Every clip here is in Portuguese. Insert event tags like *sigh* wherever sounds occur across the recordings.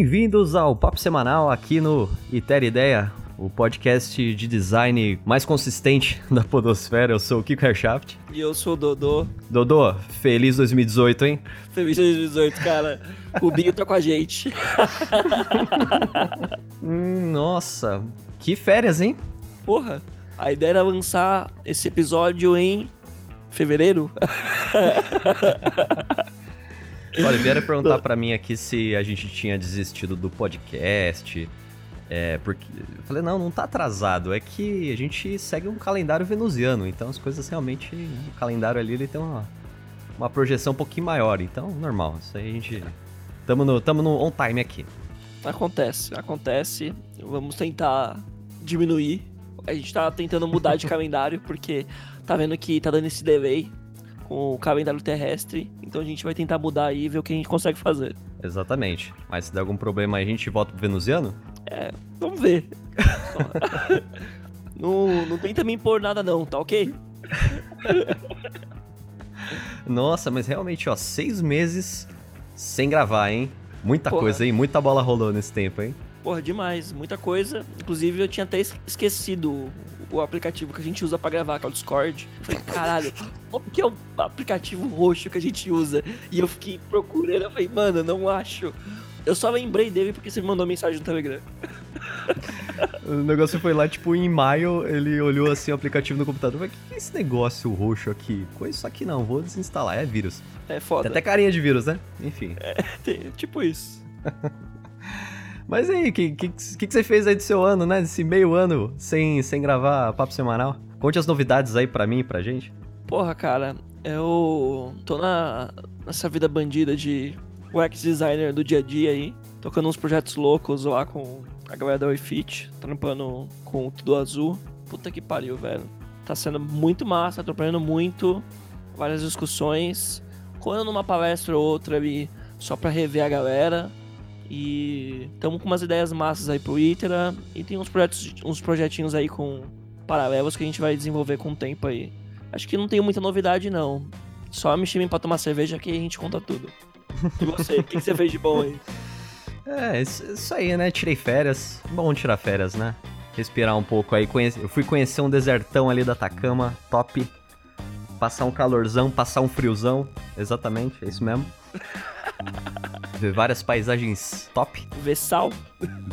Bem-vindos ao Papo Semanal aqui no Iter Ideia, o podcast de design mais consistente *laughs* da podosfera. Eu sou o Kiko Herschaft. E eu sou o Dodô. Dodô, feliz 2018, hein? Feliz 2018, cara. O Binho tá com a gente. *laughs* hum, nossa, que férias, hein? Porra, a ideia era lançar esse episódio em fevereiro. *laughs* Olha, vieram perguntar *laughs* para mim aqui se a gente tinha desistido do podcast. É, porque. Eu falei, não, não tá atrasado. É que a gente segue um calendário venusiano. Então as coisas realmente. O calendário ali ele tem uma, uma projeção um pouquinho maior. Então, normal. Isso aí a gente. Tamo no, tamo no on time aqui. Acontece, acontece. Vamos tentar diminuir. A gente tá tentando mudar de *laughs* calendário, porque tá vendo que tá dando esse delay com o calendário terrestre. Então a gente vai tentar mudar aí e ver o que a gente consegue fazer. Exatamente. Mas se der algum problema a gente volta pro venusiano? É, vamos ver. *laughs* não, não tenta me impor nada não, tá ok? *laughs* Nossa, mas realmente, ó, seis meses sem gravar, hein? Muita Porra. coisa, hein? Muita bola rolou nesse tempo, hein? Porra, demais, muita coisa. Inclusive, eu tinha até esquecido o aplicativo que a gente usa para gravar, que é o Discord. Eu falei, caralho, qual que é o aplicativo roxo que a gente usa? E eu fiquei procurando, eu falei, mano, não acho. Eu só lembrei dele porque você me mandou mensagem no Telegram. *laughs* o negócio foi lá, tipo, em maio, ele olhou assim o aplicativo no computador falou, o que é esse negócio roxo aqui? Coisa isso aqui não, vou desinstalar, é vírus. É foda. Tem até carinha de vírus, né? Enfim. É, tem, tipo isso. *laughs* Mas aí, o que, que, que, você fez aí do seu ano, né? Desse meio ano sem, sem gravar papo semanal? Conte as novidades aí pra mim e pra gente. Porra, cara, eu tô na, nessa vida bandida de UX designer do dia a dia aí, tocando uns projetos loucos lá com a galera da WeFit, trampando com tudo azul. Puta que pariu, velho. Tá sendo muito massa, tô muito, várias discussões, quando numa palestra ou outra ali, só pra rever a galera. E estamos com umas ideias massas aí pro Itera. E tem uns projetos, uns projetinhos aí com paralelos que a gente vai desenvolver com o tempo aí. Acho que não tem muita novidade, não. Só me chamem pra tomar cerveja que a gente conta tudo. E você, o que, você fez de bom aí? *laughs* É, isso aí, né? Tirei férias. Bom tirar férias, né? Respirar um pouco aí. Eu fui conhecer um desertão ali da Atacama, top. Passar um calorzão, passar um friozão. Exatamente, é isso mesmo. *laughs* Ver várias paisagens top. Ver sal.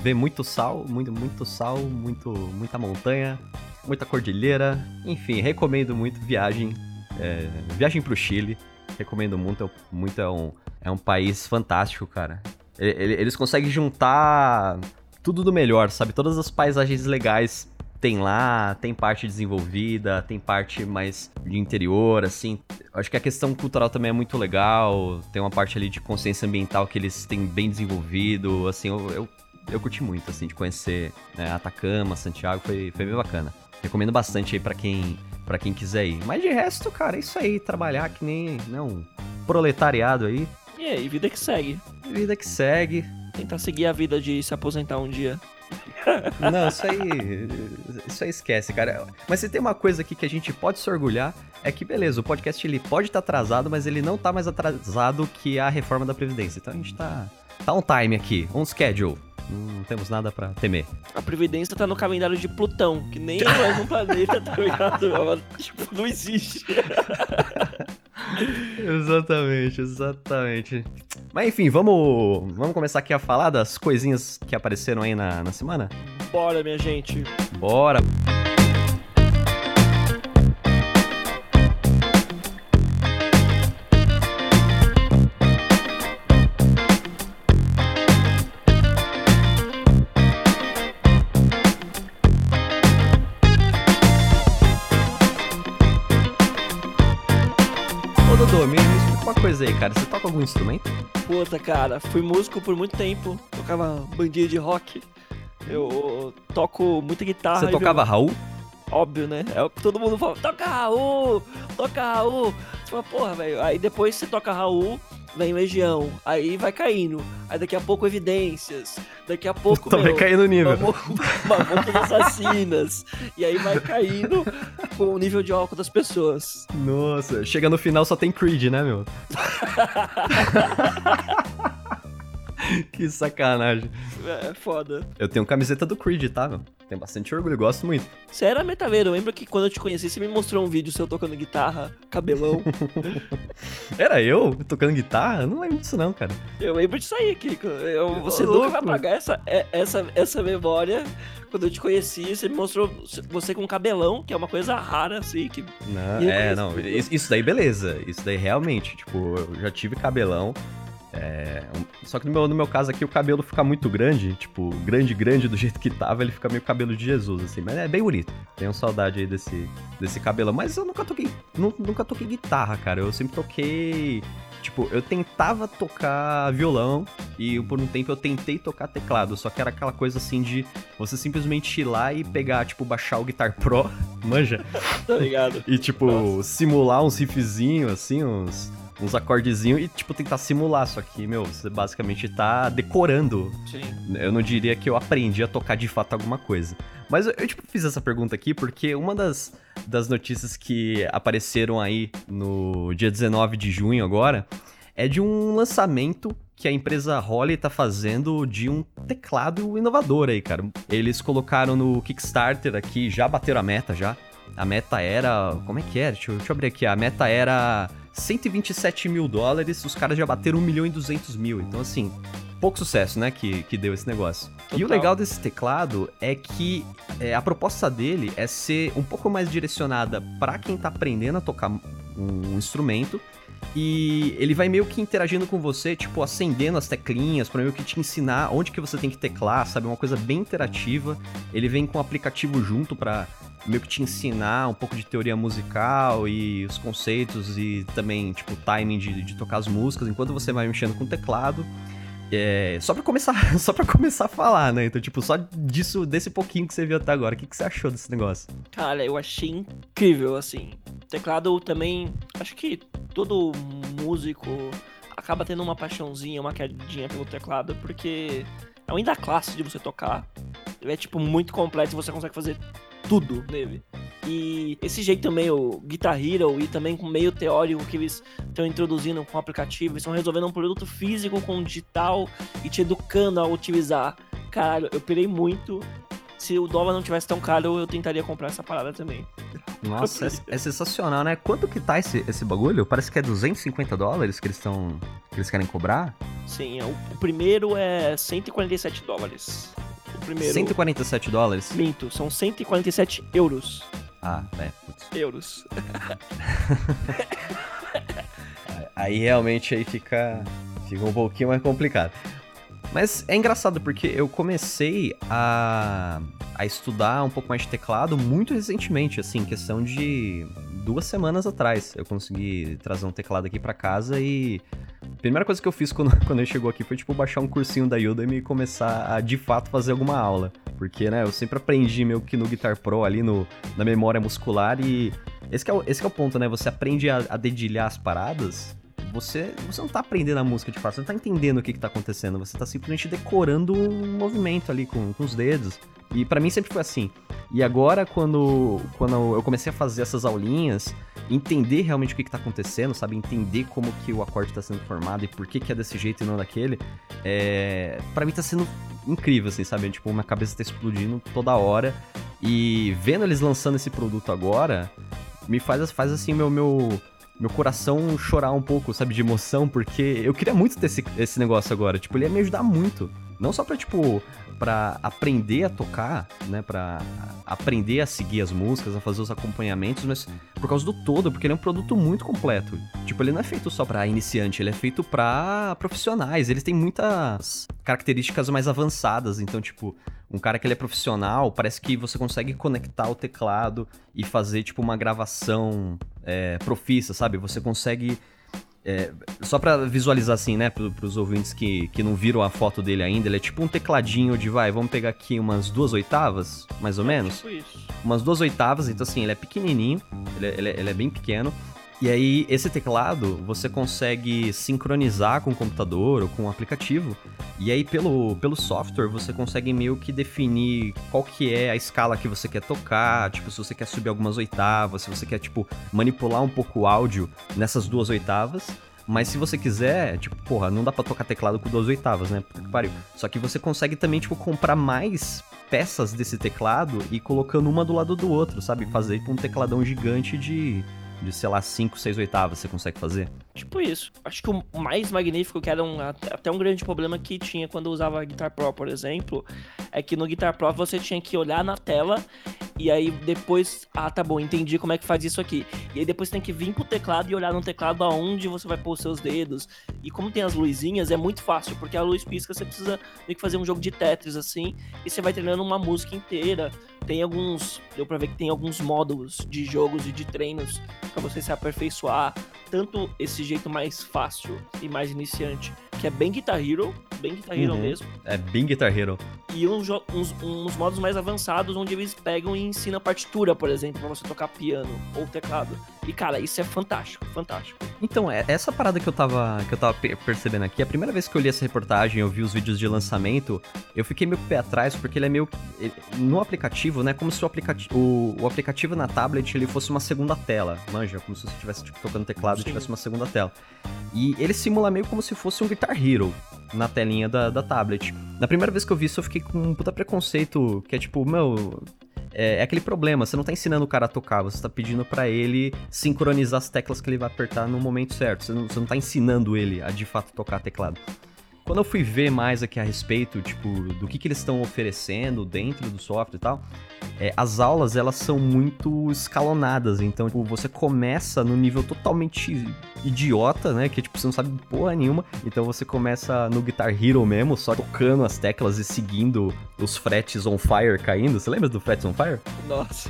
Ver muito sal, muito, muito sal, muito, muita montanha, muita cordilheira. Enfim, recomendo muito viagem. É, viagem pro Chile. Recomendo muito, muito é um, é um país fantástico, cara. Eles conseguem juntar tudo do melhor, sabe? Todas as paisagens legais tem lá, tem parte desenvolvida, tem parte mais de interior, assim. Acho que a questão cultural também é muito legal, tem uma parte ali de consciência ambiental que eles têm bem desenvolvido, assim, eu, eu, eu curti muito, assim, de conhecer né, Atacama, Santiago, foi, foi bem bacana. Recomendo bastante aí para quem para quem quiser ir. Mas de resto, cara, é isso aí, trabalhar que nem né, proletariado aí. E aí, vida que segue. Vida que segue. Tentar seguir a vida de se aposentar um dia. Não, isso aí. Isso aí esquece, cara. Mas se tem uma coisa aqui que a gente pode se orgulhar, é que, beleza, o podcast ele pode estar tá atrasado, mas ele não tá mais atrasado que a reforma da Previdência. Então a gente tá. Tá on time aqui, on schedule. Não temos nada para temer. A Previdência tá no calendário de Plutão, que nem é mais um planeta, tá ligado? *laughs* Tipo, não existe. *laughs* *laughs* exatamente, exatamente. Mas enfim, vamos, vamos começar aqui a falar das coisinhas que apareceram aí na, na semana? Bora, minha gente. Bora. Cara. Você toca algum instrumento? Puta, cara, fui músico por muito tempo. Tocava bandinha de rock. Eu toco muita guitarra. Você tocava Raul? Óbvio, né? É o que todo mundo fala, toca Raul, toca Raul. Você fala, porra, velho. Aí depois você toca Raul, vem Legião, aí vai caindo. Aí daqui a pouco Evidências, daqui a pouco. Também caindo o nível. Mamonas *laughs* Assassinas. E aí vai caindo com o nível de álcool das pessoas. Nossa, chega no final só tem Creed, né, meu? *laughs* *laughs* que sacanagem. É, foda. Eu tenho camiseta do Creed, tá, meu? Tenho bastante orgulho, gosto muito. Você era metaveiro, eu lembro que quando eu te conheci, você me mostrou um vídeo seu tocando guitarra, cabelão. *laughs* Era eu tocando guitarra? Eu não lembro disso não, cara. eu lembro disso aí, Kiko. Eu, você Ô, nunca vai apagar essa, é- essa, essa memória. Quando eu te conheci, você me mostrou você com cabelão, que é uma coisa rara, assim, que Não, é, não. isso daí, beleza. Isso daí, realmente. Tipo, eu já tive cabelão. É, só que no meu, no meu caso aqui, o cabelo fica muito grande. Tipo, grande, grande do *laughs* jeito que tava, ele fica meio cabelo de Jesus, assim. Mas é bem bonito. Tenho saudade aí desse, desse cabelão. Mas eu nunca toquei. nu- Nunca toquei guitarra, cara. Eu sempre toquei. Tipo, eu tentava tocar violão e por um tempo eu tentei tocar teclado, só que era aquela coisa assim de você simplesmente ir lá e pegar, tipo, baixar o Guitar Pro, *laughs* manja, tá ligado? e, tipo, simular uns riffzinhos, assim, uns, uns acordezinhos e, tipo, tentar simular. Só que, meu, você basicamente tá decorando. Sim. Eu não diria que eu aprendi a tocar de fato alguma coisa. Mas eu, eu, tipo, fiz essa pergunta aqui porque uma das, das notícias que apareceram aí no dia 19 de junho agora é de um lançamento que a empresa Holly tá fazendo de um teclado inovador aí, cara. Eles colocaram no Kickstarter aqui, já bateram a meta já. A meta era. Como é que era? Deixa eu, deixa eu abrir aqui. A meta era 127 mil dólares, os caras já bateram 1 milhão e 200 mil. Então, assim, pouco sucesso, né, que, que deu esse negócio. E o Total. legal desse teclado é que é, a proposta dele é ser um pouco mais direcionada para quem tá aprendendo a tocar um instrumento. E ele vai meio que interagindo com você, tipo, acendendo as teclinhas, pra meio que te ensinar onde que você tem que teclar, sabe? Uma coisa bem interativa. Ele vem com um aplicativo junto pra meio que te ensinar um pouco de teoria musical e os conceitos e também, tipo, timing de, de tocar as músicas enquanto você vai mexendo com o teclado. É, só pra começar, *laughs* só para começar a falar, né? Então, tipo, só disso, desse pouquinho que você viu até agora, o que, que você achou desse negócio? Cara, eu achei incrível, assim. Teclado também, acho que todo músico acaba tendo uma paixãozinha, uma quedinha pelo teclado, porque é um da classe de você tocar. É, tipo, muito completo você consegue fazer tudo nele. E esse jeito meio Guitar Hero e também com meio teórico que eles estão introduzindo com o aplicativo, eles estão resolvendo um produto físico com digital e te educando a utilizar. Caralho, eu pirei muito. Se o dólar não tivesse tão caro, eu tentaria comprar essa parada também. Nossa, é, *laughs* é sensacional, né? Quanto que tá esse, esse bagulho? Parece que é 250 dólares que eles estão. que eles querem cobrar? Sim, é o, o primeiro é 147 dólares. O primeiro. 147 dólares? Minto, são 147 euros. Ah, é, putz. Euros. *laughs* Aí realmente aí fica, fica um pouquinho mais complicado. Mas é engraçado porque eu comecei a, a estudar um pouco mais de teclado muito recentemente, assim, questão de duas semanas atrás. Eu consegui trazer um teclado aqui pra casa e a primeira coisa que eu fiz *laughs* quando, quando ele chegou aqui foi, tipo, baixar um cursinho da Udemy e começar a, de fato, fazer alguma aula. Porque, né, eu sempre aprendi meio que no Guitar Pro ali, no, na memória muscular e esse é o, esse é o ponto, né? Você aprende a, a dedilhar as paradas você, você não tá aprendendo a música de fato, você não tá entendendo o que, que tá acontecendo, você tá simplesmente decorando um movimento ali com, com os dedos. E pra mim sempre foi assim. E agora, quando, quando eu comecei a fazer essas aulinhas, entender realmente o que, que tá acontecendo, sabe? Entender como que o acorde tá sendo formado e por que, que é desse jeito e não daquele, é... para mim tá sendo incrível, assim, sabe? Tipo, minha cabeça tá explodindo toda hora. E vendo eles lançando esse produto agora, me faz, faz assim, meu, meu, meu coração chorar um pouco, sabe, de emoção, porque eu queria muito ter esse, esse negócio agora. Tipo, ele ia me ajudar muito. Não só pra, tipo, pra aprender a tocar, né, pra aprender a seguir as músicas, a fazer os acompanhamentos, mas por causa do todo, porque ele é um produto muito completo. Tipo, ele não é feito só pra iniciante, ele é feito pra profissionais. Ele tem muitas características mais avançadas, então, tipo, um cara que ele é profissional, parece que você consegue conectar o teclado e fazer, tipo, uma gravação é, profissa, sabe? Você consegue. é, só pra visualizar assim, né, pro, pros ouvintes que, que não viram a foto dele ainda, ele é tipo um tecladinho de, vai, vamos pegar aqui umas duas oitavas, mais ou menos Tipo isso. umas duas oitavas, então assim, ele é pequenininho, ele é, ele é- ele é bem pequeno. E aí, esse teclado, você consegue sincronizar com o computador ou com o aplicativo. E aí, pelo, pelo software, você consegue meio que definir qual que é a escala que você quer tocar. Tipo, se você quer subir algumas oitavas, se você quer, tipo, manipular um pouco o áudio nessas duas oitavas. Mas se você quiser, tipo, porra, não dá pra tocar teclado com duas oitavas, né? Puta que pariu. Só que você consegue também, tipo, comprar mais peças desse teclado e colocando uma do lado do outro, sabe? Fazer tipo, um tecladão gigante de de, sei lá, 5, 6 oitavas você consegue fazer? Tipo isso. Acho que o mais magnífico, que era um, até um grande problema que tinha quando eu usava Guitar Pro, por exemplo, é que no Guitar Pro você tinha que olhar na tela e aí depois, ah, tá bom, entendi como é que faz isso aqui. E aí depois tem que vir pro teclado e olhar no teclado aonde você vai pôr os seus dedos. E como tem as luzinhas, é muito fácil, porque a luz pisca, você precisa meio que fazer um jogo de Tetris assim, e você vai treinando uma música inteira. Tem alguns, deu pra ver que tem alguns módulos de jogos e de treinos para você se aperfeiçoar, tanto esse jeito mais fácil e mais iniciante, que é bem Guitar Hero, bem Guitar Hero uhum. mesmo. É bem Guitar Hero. E uns, uns, uns, modos mais avançados onde eles pegam e ensinam partitura, por exemplo, para você tocar piano ou teclado. E cara, isso é fantástico, fantástico. Então, é essa parada que eu tava que eu tava percebendo aqui, a primeira vez que eu li essa reportagem, eu vi os vídeos de lançamento, eu fiquei meio pé atrás porque ele é meio no aplicativo, né, como se o aplicativo o, o aplicativo na tablet ele fosse uma segunda tela, manja, como se você estivesse tipo, tocando teclado Sim. e tivesse uma segunda tela. E ele simula meio como se fosse um Guitar Hero na telinha da, da tablet. Na primeira vez que eu vi isso, eu fiquei com um puta preconceito, que é tipo, meu, é, é, aquele problema, você não tá ensinando o cara a tocar, você tá pedindo para ele sincronizar as teclas que ele vai apertar no momento certo. Você não, você não tá ensinando ele a de fato tocar teclado. Quando eu fui ver mais aqui a respeito, tipo, do que, que eles estão oferecendo dentro do software e tal, é, as aulas, elas são muito escalonadas. Então, tipo, você começa no nível totalmente idiota, né? Que, tipo, você não sabe porra nenhuma. Então, você começa no Guitar Hero mesmo, só tocando as teclas e seguindo os fretes on fire caindo. Você lembra do fretes on fire? Nossa.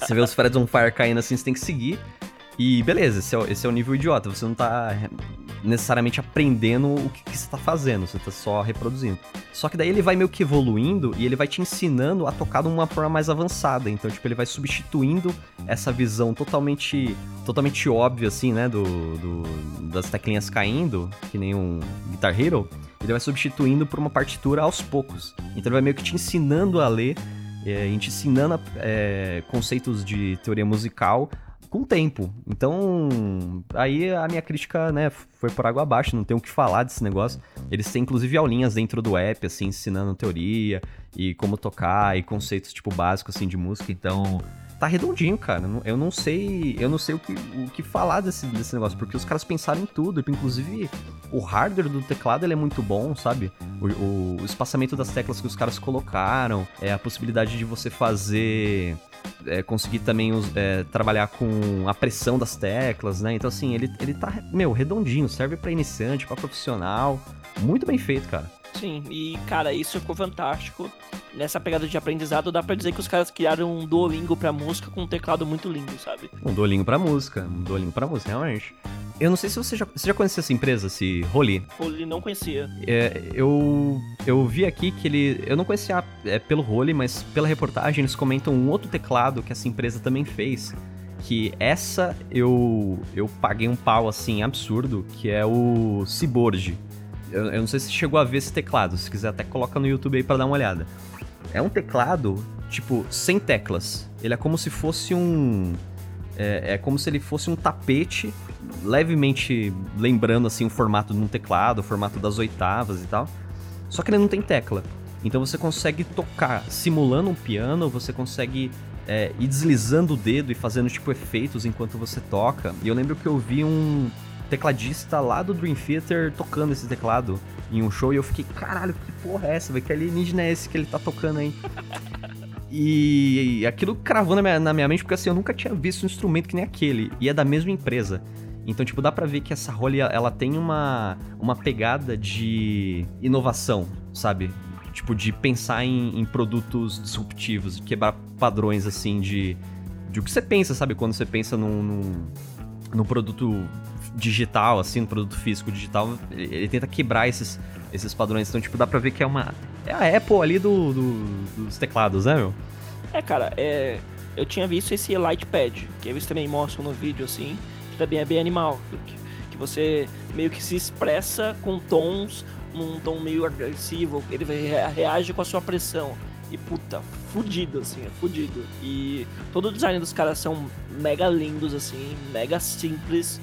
você vê os fretes on fire caindo assim, você tem que seguir. E beleza, esse é, esse é o nível idiota. Você não tá necessariamente aprendendo o que, que você tá fazendo, você tá só reproduzindo. Só que daí ele vai meio que evoluindo e ele vai te ensinando a tocar de uma forma mais avançada. Então, tipo, ele vai substituindo essa visão totalmente totalmente óbvia, assim, né, do, do das teclinhas caindo, que nem um Guitar Hero. Ele vai substituindo por uma partitura aos poucos. Então ele vai meio que te ensinando a ler, é, te ensinando é, conceitos de teoria musical com o tempo. Então, aí a minha crítica, né, foi por água abaixo, não tem o que falar desse negócio. Eles têm inclusive aulinhas dentro do app, assim, ensinando teoria e como tocar e conceitos tipo básicos assim de música. Então, tá redondinho, cara. Eu não sei, eu não sei o que, o que falar desse, desse negócio, porque os caras pensaram em tudo, inclusive o hardware do teclado ele é muito bom, sabe? O, o, o espaçamento das teclas que os caras colocaram, é a possibilidade de você fazer é, conseguir também é, trabalhar com a pressão das teclas, né? Então, assim, ele, ele tá, meu, redondinho, serve para iniciante, para profissional. Muito bem feito, cara. Sim, e cara, isso ficou fantástico. Nessa pegada de aprendizado, dá pra dizer que os caras criaram um Duolingo pra música com um teclado muito lindo, sabe? Um Duolingo pra música, um Duolingo pra música, realmente. Eu não sei se você já, você já conhecia essa empresa, esse Roli. Roli não conhecia. É, eu, eu vi aqui que ele. Eu não conhecia é, pelo Roli, mas pela reportagem eles comentam um outro teclado que essa empresa também fez. Que essa eu, eu paguei um pau assim absurdo, que é o Cyborg. Eu, eu não sei se chegou a ver esse teclado, se quiser até coloca no YouTube aí para dar uma olhada. É um teclado, tipo, sem teclas. Ele é como se fosse um. É, é como se ele fosse um tapete levemente lembrando assim o formato de um teclado, o formato das oitavas e tal. Só que ele não tem tecla. Então você consegue tocar simulando um piano, você consegue é, ir deslizando o dedo e fazendo tipo efeitos enquanto você toca. E eu lembro que eu vi um tecladista lá do Dream Theater tocando esse teclado em um show e eu fiquei, caralho, que porra é essa? Que alienígena é esse que ele tá tocando aí? E aquilo cravou na minha, na minha mente, porque assim, eu nunca tinha visto um instrumento que nem aquele. E é da mesma empresa. Então, tipo, dá pra ver que essa Rolly, ela tem uma, uma pegada de inovação, sabe? Tipo, de pensar em, em produtos disruptivos, quebrar padrões, assim, de, de o que você pensa, sabe? Quando você pensa num, num, num produto digital, assim, no produto físico digital, ele, ele, tenta quebrar esses, esses padrões. Então, tipo, dá pra ver que é uma. É a Apple ali do, do dos teclados, né, meu? É, cara, é, eu tinha visto esse Lightpad, que eles também mostram no vídeo, assim também é bem animal. Que, que você meio que se expressa com tons, num tom meio agressivo, ele reage com a sua pressão. E puta, fudido, assim, é fudido. E todo o design dos caras são mega lindos, assim, mega simples.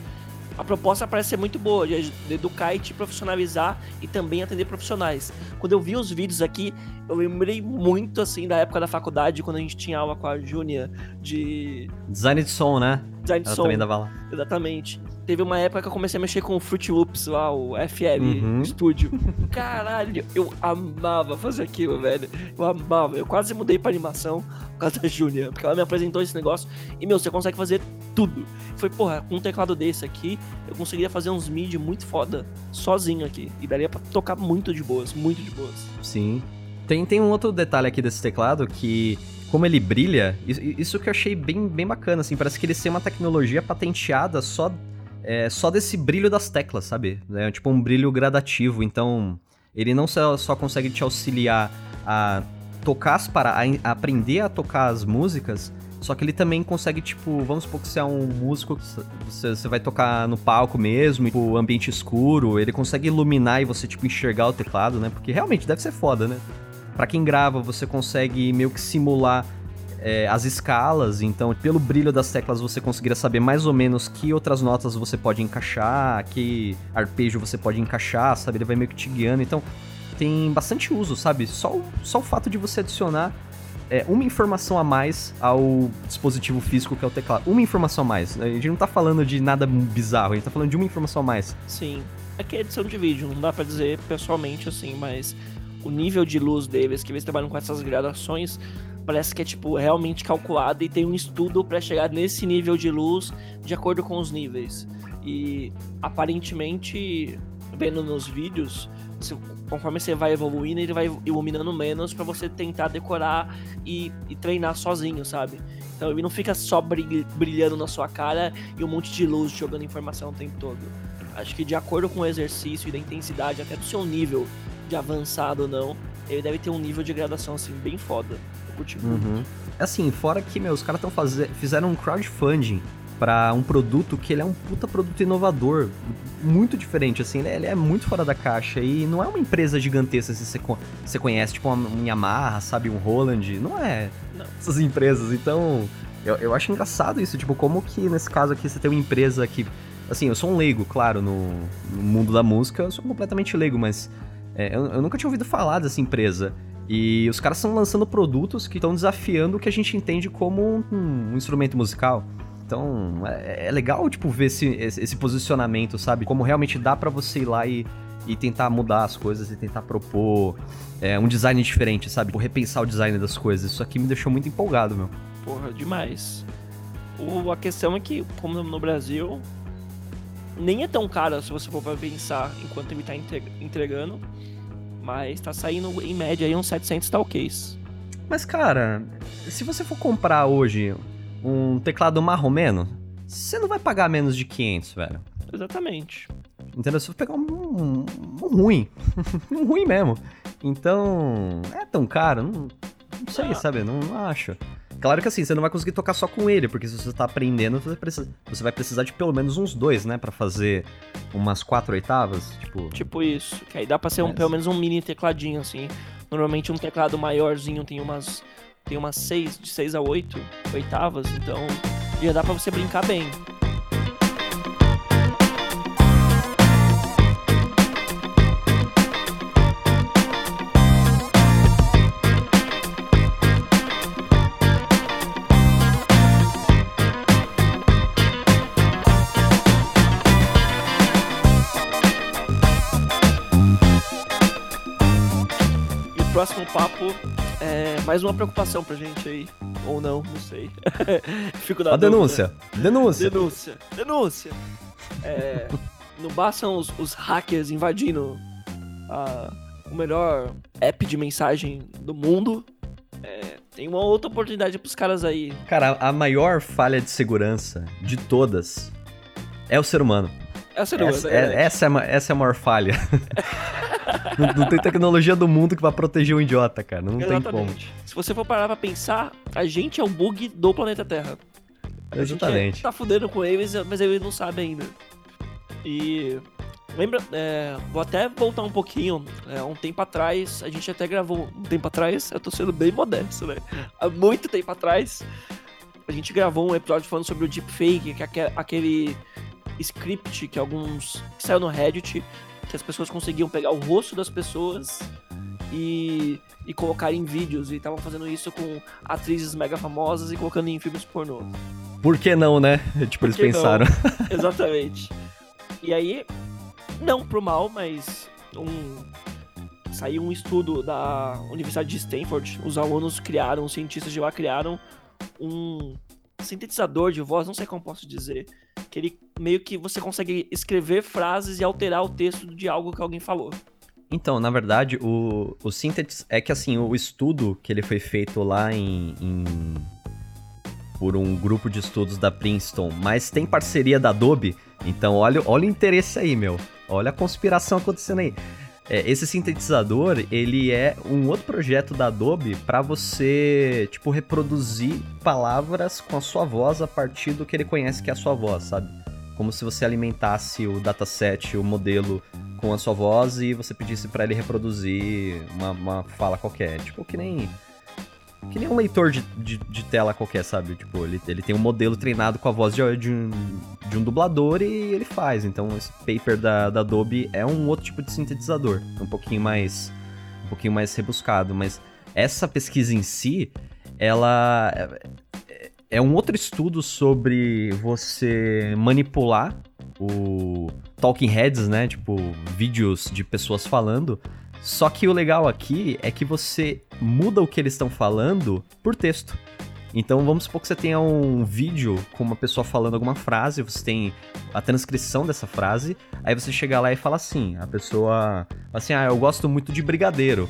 A proposta parece ser muito boa, de educar e te profissionalizar e também atender profissionais. Quando eu vi os vídeos aqui, eu lembrei muito, assim, da época da faculdade, quando a gente tinha aula com a Júnia de... Design de som, né? Design de Ela som. também dava lá. Exatamente. Teve uma época que eu comecei a mexer com o Fruit Loops lá, o FM Uhum. Studio. Caralho, eu amava fazer aquilo, velho. Eu amava. Eu quase mudei pra animação por causa da Júnia, porque ela me apresentou esse negócio. E, meu, você consegue fazer tudo. Foi, porra, com um teclado desse aqui, eu conseguiria fazer uns MIDI muito foda, sozinho aqui. E daria pra tocar muito de boas, muito de boas. Sim. Tem, tem um outro detalhe aqui desse teclado que, como ele brilha, isso, que eu achei bem, bem bacana, assim, parece que ele tem uma tecnologia patenteada só, é, só desse brilho das teclas, sabe? É tipo um brilho gradativo, então ele não só, consegue te auxiliar a tocar as para a, aprender a tocar as músicas, só que ele também consegue, tipo, vamos supor que você é um músico, você, você vai tocar no palco mesmo, tipo, ambiente escuro, ele consegue iluminar e você, tipo, enxergar o teclado, né? Porque realmente deve ser foda, né? Pra quem grava, você consegue meio que simular é, as escalas, então pelo brilho das teclas você conseguiria saber mais ou menos que outras notas você pode encaixar, que arpejo você pode encaixar, sabe? Ele vai meio que te guiando, então tem bastante uso, sabe? Só, o- só o fato de você adicionar é, uma informação a mais ao dispositivo físico que é o teclado. Uma informação a mais. A gente não tá falando de nada bizarro, a gente tá falando de uma informação a mais. Sim. Aqui é edição de vídeo, não dá pra dizer pessoalmente assim, mas o nível de luz deles, que eles trabalham com essas gradações, parece que é tipo realmente calculado e tem um estudo pra chegar nesse nível de luz de acordo com os níveis. E aparentemente, vendo nos vídeos, você- conforme você vai evoluindo, ele vai iluminando menos pra você tentar decorar e, e treinar sozinho, sabe? Então ele não fica só brilh- brilhando na sua cara e um monte de luz jogando informação o tempo todo. Acho que de acordo com o exercício e da intensidade, até do seu nível de avançado ou não, ele deve ter um nível de gradação assim bem foda. Muito. Uhum. Assim, fora que, meu, os caras fizeram um crowdfunding pra um produto que ele é um puta produto inovador, muito diferente, assim, ele é, ele é muito fora da caixa e não é uma empresa gigantesca, assim, você, você conhece, tipo uma- um Yamaha, sabe, um Roland, não é Não. essas empresas, então eu, eu acho engraçado isso, tipo, como que nesse caso aqui você tem uma empresa que, assim, eu sou um leigo, claro, no, no mundo da música, eu sou completamente leigo, mas é, eu, eu nunca tinha ouvido falar dessa empresa. E os caras estão lançando produtos que estão desafiando o que a gente entende como um, um instrumento musical. Então, é, é legal, tipo, ver esse, esse, posicionamento, sabe? Como realmente dá pra você ir lá e, e tentar mudar as coisas e tentar propor é, um design diferente, sabe? Tipo, repensar o design das coisas. Isso aqui me deixou muito empolgado, meu. Porra, demais. O, a questão é que, como no Brasil, nem é tão caro se você for pensar enquanto ele tá entre- entregando. Mas tá saindo em média aí uns 700 talks. Mas, cara, se você for comprar hoje um teclado marromeno, você não vai pagar menos de 500, velho. Exatamente. Entendeu? Se você pegar um, um, um ruim, *laughs* um ruim mesmo. Então, é tão caro? Não, não sei, Ah. sabe? Não, não acho. Claro que assim, você não vai conseguir tocar só com ele, porque se você tá aprendendo, você, precisa, você vai precisar de pelo menos uns dois, né? Pra fazer umas quatro oitavas, tipo... Tipo isso. Que aí dá pra ser um, Mas- pelo menos um mini tecladinho, assim. Normalmente um teclado maiorzinho tem umas. Tem umas 6, de 6 a 8 oitavas, então já dá pra você brincar bem. Próximo papo é mais uma preocupação pra gente aí. Ou não, não sei. *laughs* Fico na a denúncia! Denúncia! Denúncia. Denúncia. É, não bastam os, os hackers invadindo a- o melhor app de mensagem do mundo. É, tem uma outra oportunidade pros caras aí. Cara, a maior falha de segurança de todas é o ser humano. Essa não Essa, é, é, essa, é, a ma- essa é a maior falha. *laughs* não, não tem tecnologia do mundo que vai proteger o idiota, cara. Não tem como. Exatamente. Se você for parar pra pensar, a gente é um bug do planeta Terra. A gente Exatamente. tá fudendo com eles, mas eles não sabem ainda. E. Lembra, é, vou até voltar um pouquinho. é, um tempo atrás, a gente até gravou. Um tempo atrás, eu tô sendo bem modesto, né? Há muito tempo atrás, a gente gravou um episódio falando sobre o deepfake, que é aque- aquele script que alguns. que saiu no Reddit, que as pessoas conseguiam pegar o rosto das pessoas e, e colocar em vídeos. E estavam fazendo isso com atrizes mega famosas e colocando em filmes pornô. Por que não, né? *laughs* Tipo, eles pensaram. *laughs* *laughs* Exatamente. E aí, não pro mal, mas um. Saiu um estudo da Universidade de Stanford. Os alunos criaram, os cientistas de lá criaram um sintetizador de voz, não sei como posso dizer, que ele meio que você consegue escrever frases e alterar o texto de algo que alguém falou. Então, na verdade, o, o síntese é que assim, o estudo que ele foi feito lá em, em, por um grupo de estudos da Princeton, mas tem parceria da Adobe, então olha, olha o interesse aí, meu. Olha a conspiração acontecendo aí. É, esse sintetizador, ele é um outro projeto da Adobe para você, tipo, reproduzir palavras com a sua voz a partir do que ele conhece que é a sua voz, sabe? Como se você alimentasse o dataset, o modelo com a sua voz e você pedisse para ele reproduzir uma, uma fala qualquer. Tipo, que nem que nem um leitor de, de, de, tela qualquer, sabe? Tipo, ele, ele tem um modelo treinado com a voz de, de, um, de um dublador e ele faz. Então, esse paper da, da Adobe é um outro tipo de sintetizador. Um pouquinho mais. Um pouquinho mais rebuscado. Mas essa pesquisa em si, ela. É, é um outro estudo sobre você manipular o talking heads, né? Tipo, vídeos de pessoas falando só que o legal aqui é que você muda o que eles estão falando por texto. Então vamos supor que você tenha um vídeo com uma pessoa falando alguma frase, você tem a transcrição dessa frase, aí você chega lá e fala assim, a pessoa assim, ah, eu gosto muito de brigadeiro.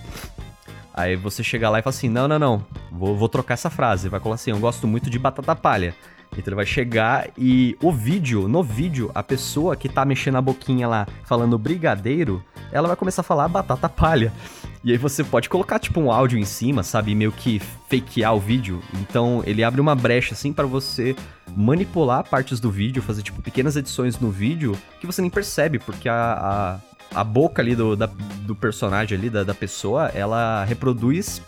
Aí você chega lá e fala assim, não, não, não, vou, vou trocar essa frase, vai colocar assim, eu gosto muito de batata palha. Então ele vai chegar e o vídeo, no vídeo, a pessoa que tá mexendo a boquinha lá falando brigadeiro, ela vai começar a falar batata palha. E aí você pode colocar tipo um áudio em cima, sabe, meio que fakear o vídeo. Então ele abre uma brecha assim para você manipular partes do vídeo, fazer tipo pequenas edições no vídeo que você nem percebe, porque a, a a boca ali do, da, do personagem ali, da, da pessoa, ela reproduz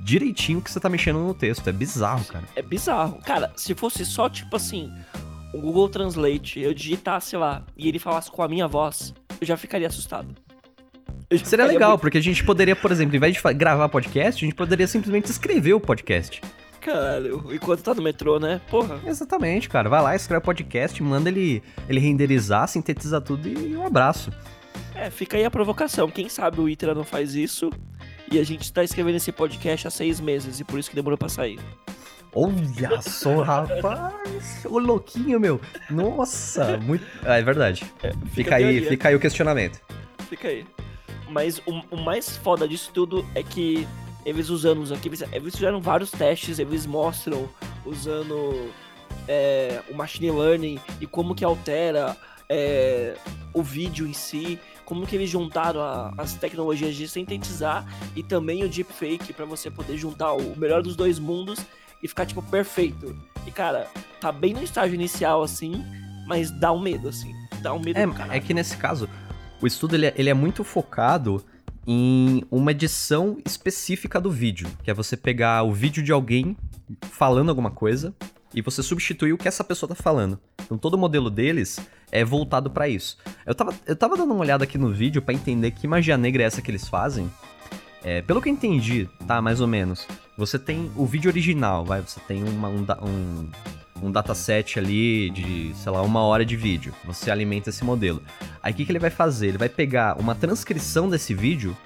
direitinho o que você tá mexendo no texto. É bizarro, cara. É bizarro. Cara, se fosse só, tipo assim, o Google Translate, eu digitasse lá e ele falasse com a minha voz, eu já ficaria assustado. Já Seria ficaria legal, muito... porque a gente poderia, por exemplo, em vez de gravar podcast, a gente poderia simplesmente escrever o podcast. Caralho, enquanto tá no metrô, né? Porra. Exatamente, cara. Vai lá, escreve o podcast, manda ele, ele renderizar, sintetizar tudo e um abraço. É, fica aí a provocação. Quem sabe o Itra não faz isso e a gente tá escrevendo esse podcast há seis meses e por isso que demorou pra sair. Olha só, rapaz! O louquinho, meu! Nossa, muito. Ah, é verdade. É, fica, fica aí, fica aí o questionamento. Fica aí. Mas o, o, mais foda disso tudo é que eles usando aqui, eles fizeram vários testes, eles mostram usando é, o machine learning e como que altera é, o vídeo em si, como que eles juntaram a, as tecnologias de sintetizar e também o deepfake para você poder juntar o melhor dos dois mundos e ficar tipo perfeito. E cara, tá bem no estágio inicial assim, mas dá um medo assim, dá um medo. É, é que nesse caso o estudo ele é, ele é muito focado em uma edição específica do vídeo, que é você pegar o vídeo de alguém falando alguma coisa e você substituir o que essa pessoa tá falando. Então todo o modelo deles é voltado para isso. Eu tava, eu tava dando uma olhada aqui no vídeo para entender que magia negra é essa que eles fazem. É, pelo que eu entendi, tá, mais ou menos, você tem o vídeo original, vai, você tem uma, um, um, um dataset ali de, sei lá, uma hora de vídeo. Você alimenta esse modelo. Aí o que, que ele vai fazer? Ele vai pegar uma transcrição desse vídeo,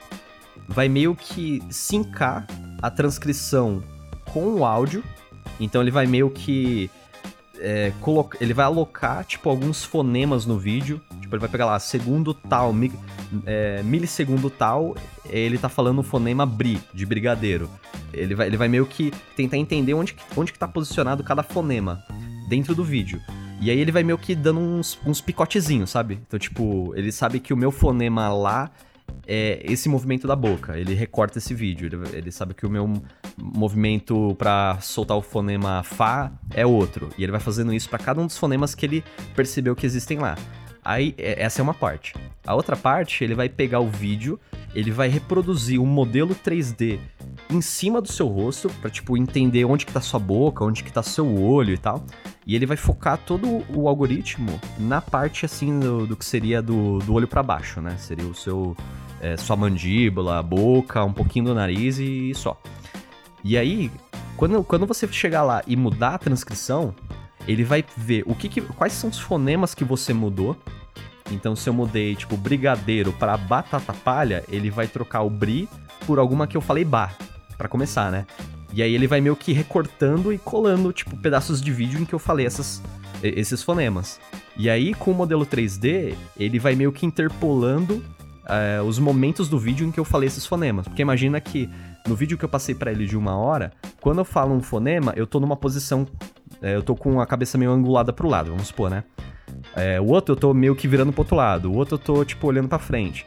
vai meio que sincar a transcrição com o áudio então ele vai meio que. É, coloca, ele vai alocar, tipo, alguns fonemas no vídeo. Tipo, ele vai pegar lá, segundo tal, mi, é, milissegundo tal, ele tá falando o fonema bri, de brigadeiro. Ele vai, ele vai meio que tentar entender onde, onde que tá posicionado cada fonema dentro do vídeo. E aí ele vai meio que dando uns, uns picotezinhos, sabe? Então, tipo, ele sabe que o meu fonema lá é esse movimento da boca. Ele recorta esse vídeo. Ele, ele sabe que o meu movimento para soltar o fonema Fá é outro. E ele vai fazendo isso para cada um dos fonemas que ele percebeu que existem lá. Aí, é, essa é uma parte. A outra parte, ele vai pegar o vídeo, ele vai reproduzir um modelo 3D em cima do seu rosto, pra, tipo, entender onde que tá sua boca, onde que tá seu olho e tal. E ele vai focar todo o algoritmo na parte, assim, do, do que seria do, do olho para baixo, né? Seria o seu... É, sua mandíbula, boca, um pouquinho do nariz e só. E aí, quando, quando você chegar lá e mudar a transcrição, ele vai ver o que, que quais são os fonemas que você mudou. Então, se eu mudei, tipo, brigadeiro para batata palha, ele vai trocar o bri por alguma que eu falei ba, para começar, né? E aí ele vai meio que recortando e colando, tipo, pedaços de vídeo em que eu falei essas, esses fonemas. E aí, com o modelo 3D, ele vai meio que interpolando é, os momentos do vídeo em que eu falei esses fonemas. Porque imagina que no vídeo que eu passei para ele de uma hora, quando eu falo um fonema, eu tô numa posição. É, eu tô com a cabeça meio angulada pro lado, vamos supor, né? É, o outro eu tô meio que virando pro outro lado, o outro eu tô, tipo, olhando pra frente.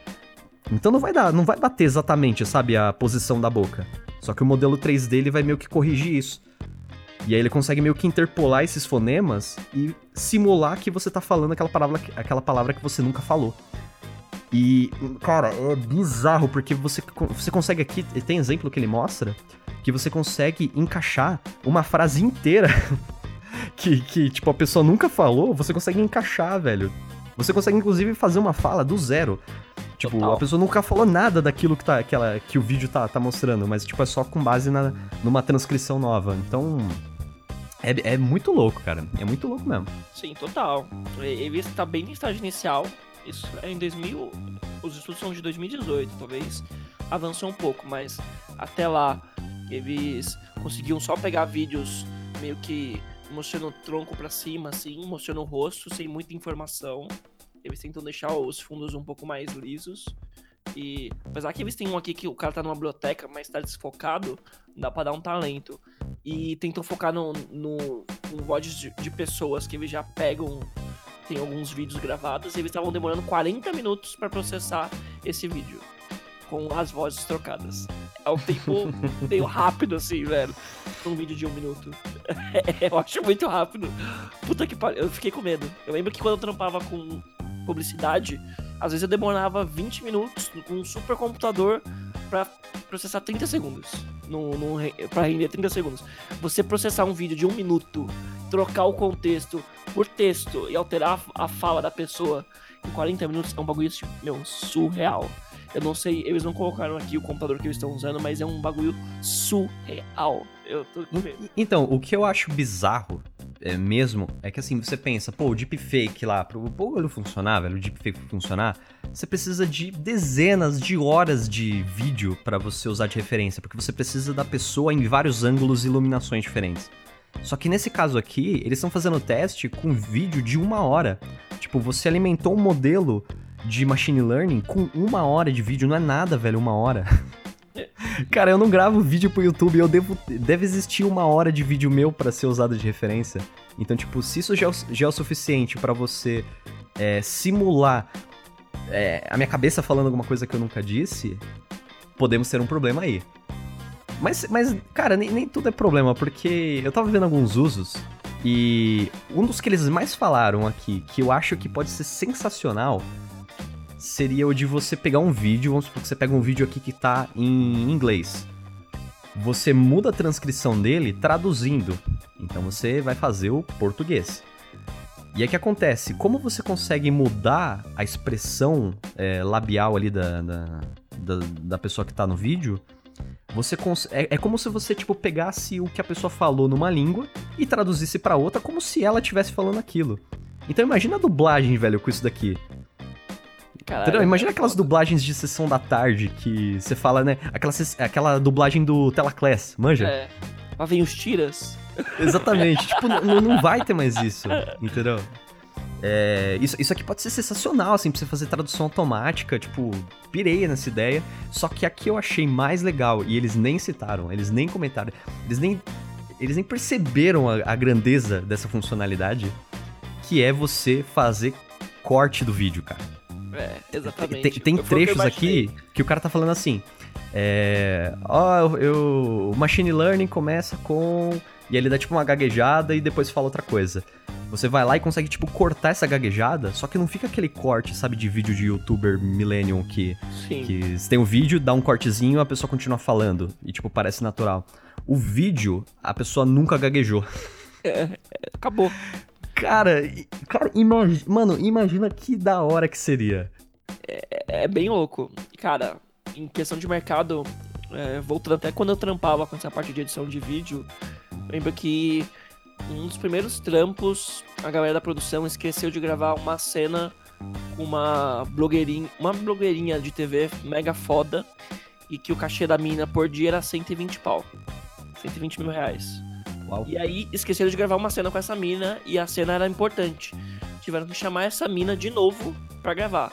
Então não vai dar, não vai bater exatamente, sabe, a posição da boca. Só que o modelo 3D ele vai meio que corrigir isso. E aí ele consegue meio que interpolar esses fonemas e simular que você tá falando aquela palavra, aquela palavra que você nunca falou. E, cara, é bizarro, porque você, você consegue aqui, tem exemplo que ele mostra, que você consegue encaixar uma frase inteira *laughs* que, que, tipo, a pessoa nunca falou, você consegue encaixar, velho. Você consegue, inclusive, fazer uma fala do zero. Tipo, Total. a pessoa nunca falou nada daquilo que, tá, que, ela, que o vídeo tá, tá mostrando, mas, tipo, é só com base na, numa transcrição nova. Então, é, é muito louco, cara. É muito louco mesmo. Sim, total. Ele está bem no estágio inicial, isso é em 2000. Os estudos são de 2018, talvez avançou um pouco, mas até lá eles conseguiam só pegar vídeos meio que mostrando o tronco para cima, assim, mostrando o rosto, sem muita informação. Eles tentam deixar os fundos um pouco mais lisos. E apesar que eles têm um aqui que o cara tá numa biblioteca, mas tá desfocado, dá pra dar um talento. E tentam focar no, no, no VODs de, de pessoas que eles já pegam tem alguns vídeos gravados e eles estavam demorando 40 minutos para processar esse vídeo. Com as vozes trocadas. É um tempo meio rápido, assim, velho. Um vídeo de um minuto. *laughs* eu acho muito rápido. Puta que pariu. Eu fiquei com medo. Eu lembro que quando eu trampava com publicidade, às vezes eu demorava 20 minutos com um super computador para processar 30 segundos. No, no, pra render 30 segundos. Você processar um vídeo de um minuto, trocar o contexto, por texto e alterar a fala da pessoa em 40 minutos é um bagulho, tipo, meu, surreal. Eu não sei, eles não colocaram aqui o computador que eles estão usando, mas é um bagulho surreal. Eu tô com medo. Então, o que eu acho bizarro é, mesmo é que assim, você pensa, pô, o deepfake lá, pro bagulho funcionar, velho, o deepfake funcionar, você precisa de dezenas de horas de vídeo para você usar de referência, porque você precisa da pessoa em vários ângulos e iluminações diferentes. Só que nesse caso aqui, eles estão fazendo teste com vídeo de uma hora. Tipo, você alimentou um modelo de machine learning com uma hora de vídeo. Não é nada, velho, uma hora. *laughs* Cara, eu não gravo vídeo pro YouTube, eu devo. Deve existir uma hora de vídeo meu para ser usado de referência. Então, tipo, se isso já, é já é o suficiente para você é, simular é, a minha cabeça falando alguma coisa que eu nunca disse, podemos ter um problema aí. Mas, mas cara, nem, nem tudo é problema, porque eu tava vendo alguns usos e um dos que eles mais falaram aqui, que eu acho que pode ser sensacional, seria o de você pegar um vídeo, vamos supor que você pega um vídeo aqui que tá em inglês. Você muda a transcrição dele traduzindo. Então você vai fazer o português. E aí o que acontece? Como você consegue mudar a expressão é, labial ali da, da, da, da pessoa que tá no vídeo, você é, é como se você, tipo, pegasse o que a pessoa falou numa língua e traduzisse para outra como se ela estivesse falando aquilo. Então imagina a dublagem, velho, com isso daqui. Caralho, Imagina aquelas dublagens de sessão da tarde que você fala, né? Aquela, aquela dublagem do Telaclass, manja? É. Lá vem os tiras. Exatamente. tipo, não, não vai ter mais isso, entendeu? É, isso, isso aqui pode ser sensacional, assim, pra você fazer tradução automática, tipo, pirei nessa ideia. Só que aqui eu achei mais legal, e eles nem citaram, eles nem comentaram, eles nem, eles nem perceberam a, a grandeza dessa funcionalidade, que é você fazer corte do vídeo, cara. É, exatamente. Tem, tem trechos aqui que o cara tá falando assim. É. Ó, eu, o machine learning começa com. E ele dá tipo uma gaguejada e depois fala outra coisa. Você vai lá e consegue, tipo, cortar essa gaguejada, só que não fica aquele corte, sabe, de vídeo de youtuber millennium que, Sim. que você tem um vídeo, dá um cortezinho a pessoa continua falando. E, tipo, parece natural. O vídeo, a pessoa nunca gaguejou. É, é, acabou. Cara, cara mano, imagina que da hora que seria. É, é bem louco. Cara, em questão de mercado, é, voltando até quando eu trampava com essa parte de edição de vídeo, lembro que um dos primeiros trampos, a galera da produção esqueceu de gravar uma cena com uma blogueirinha, uma blogueirinha de TV mega foda e que o cachê da mina por dia era 120 pau. 120 mil reais. Uau. E aí esqueceram de gravar uma cena com essa mina e a cena era importante. Tiveram que chamar essa mina de novo pra gravar.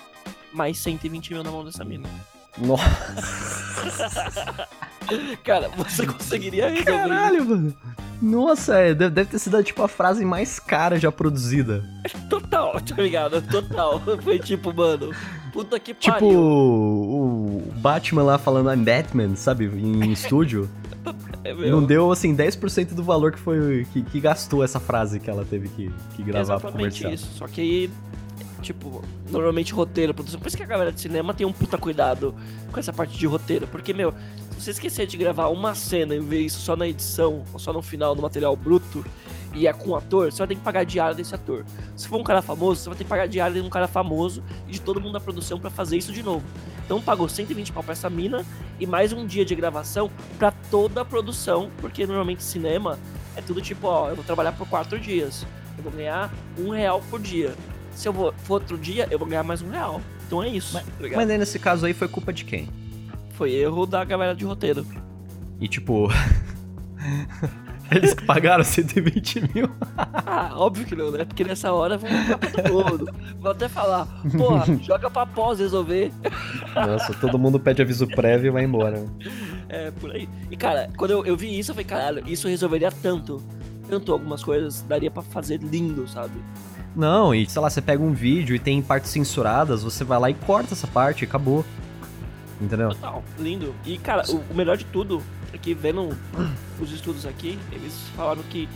Mais 120 mil na mão dessa mina. Nossa, *laughs* Cara, você conseguiria resolver caralho, mano. Nossa, é, deve, ter sido, tipo, a frase mais cara já produzida. *laughs* Total, tá ligado? Total. *laughs* Foi tipo, mano, puta que Tipo, pariu. o Batman lá falando I'm Batman, sabe, em estúdio. É, Não deu, assim, 10% do valor que foi que, que gastou essa frase que ela teve que, que gravar pro exatamente comercial. isso. Só que aí, tipo, normalmente roteiro, produção. Por isso que a galera de cinema tem um puta cuidado com essa parte de roteiro. Porque, meu, se você esquecer de gravar uma cena e ver isso só na edição, ou só no final, no material bruto, e é com o ator, você vai ter que pagar a diária desse ator. Se for um cara famoso, você vai ter que pagar a diária de um cara famoso e de todo mundo da produção pra fazer isso de novo. Então pagou 120 pau pra essa mina e mais um dia de gravação pra toda a produção, porque normalmente cinema é tudo tipo, ó, eu vou trabalhar por quatro dias, eu vou ganhar um real por dia. Se eu vou, for outro dia, eu vou ganhar mais um real. Então é isso. tá ligado? Mas aí, nesse caso aí foi culpa de quem? Foi erro da galera de roteiro. E tipo. *laughs* *laughs* Eles que pagaram 120 mil. Ah, óbvio que não, né? Porque nessa hora vão ficar pra todo mundo. Vão até falar, porra, *laughs* joga pra pós resolver. Nossa, todo mundo pede aviso prévio e vai embora. É, por aí. E cara, quando eu, eu vi isso, eu falei, caralho, isso resolveria tanto. Tanto algumas coisas, daria pra fazer lindo, sabe? Não, e sei lá, você pega um vídeo e tem partes censuradas, você vai lá e corta essa parte e acabou. Entendeu? Total, lindo. E, cara, o, o melhor de tudo que vendo os estudos aqui, eles falaram que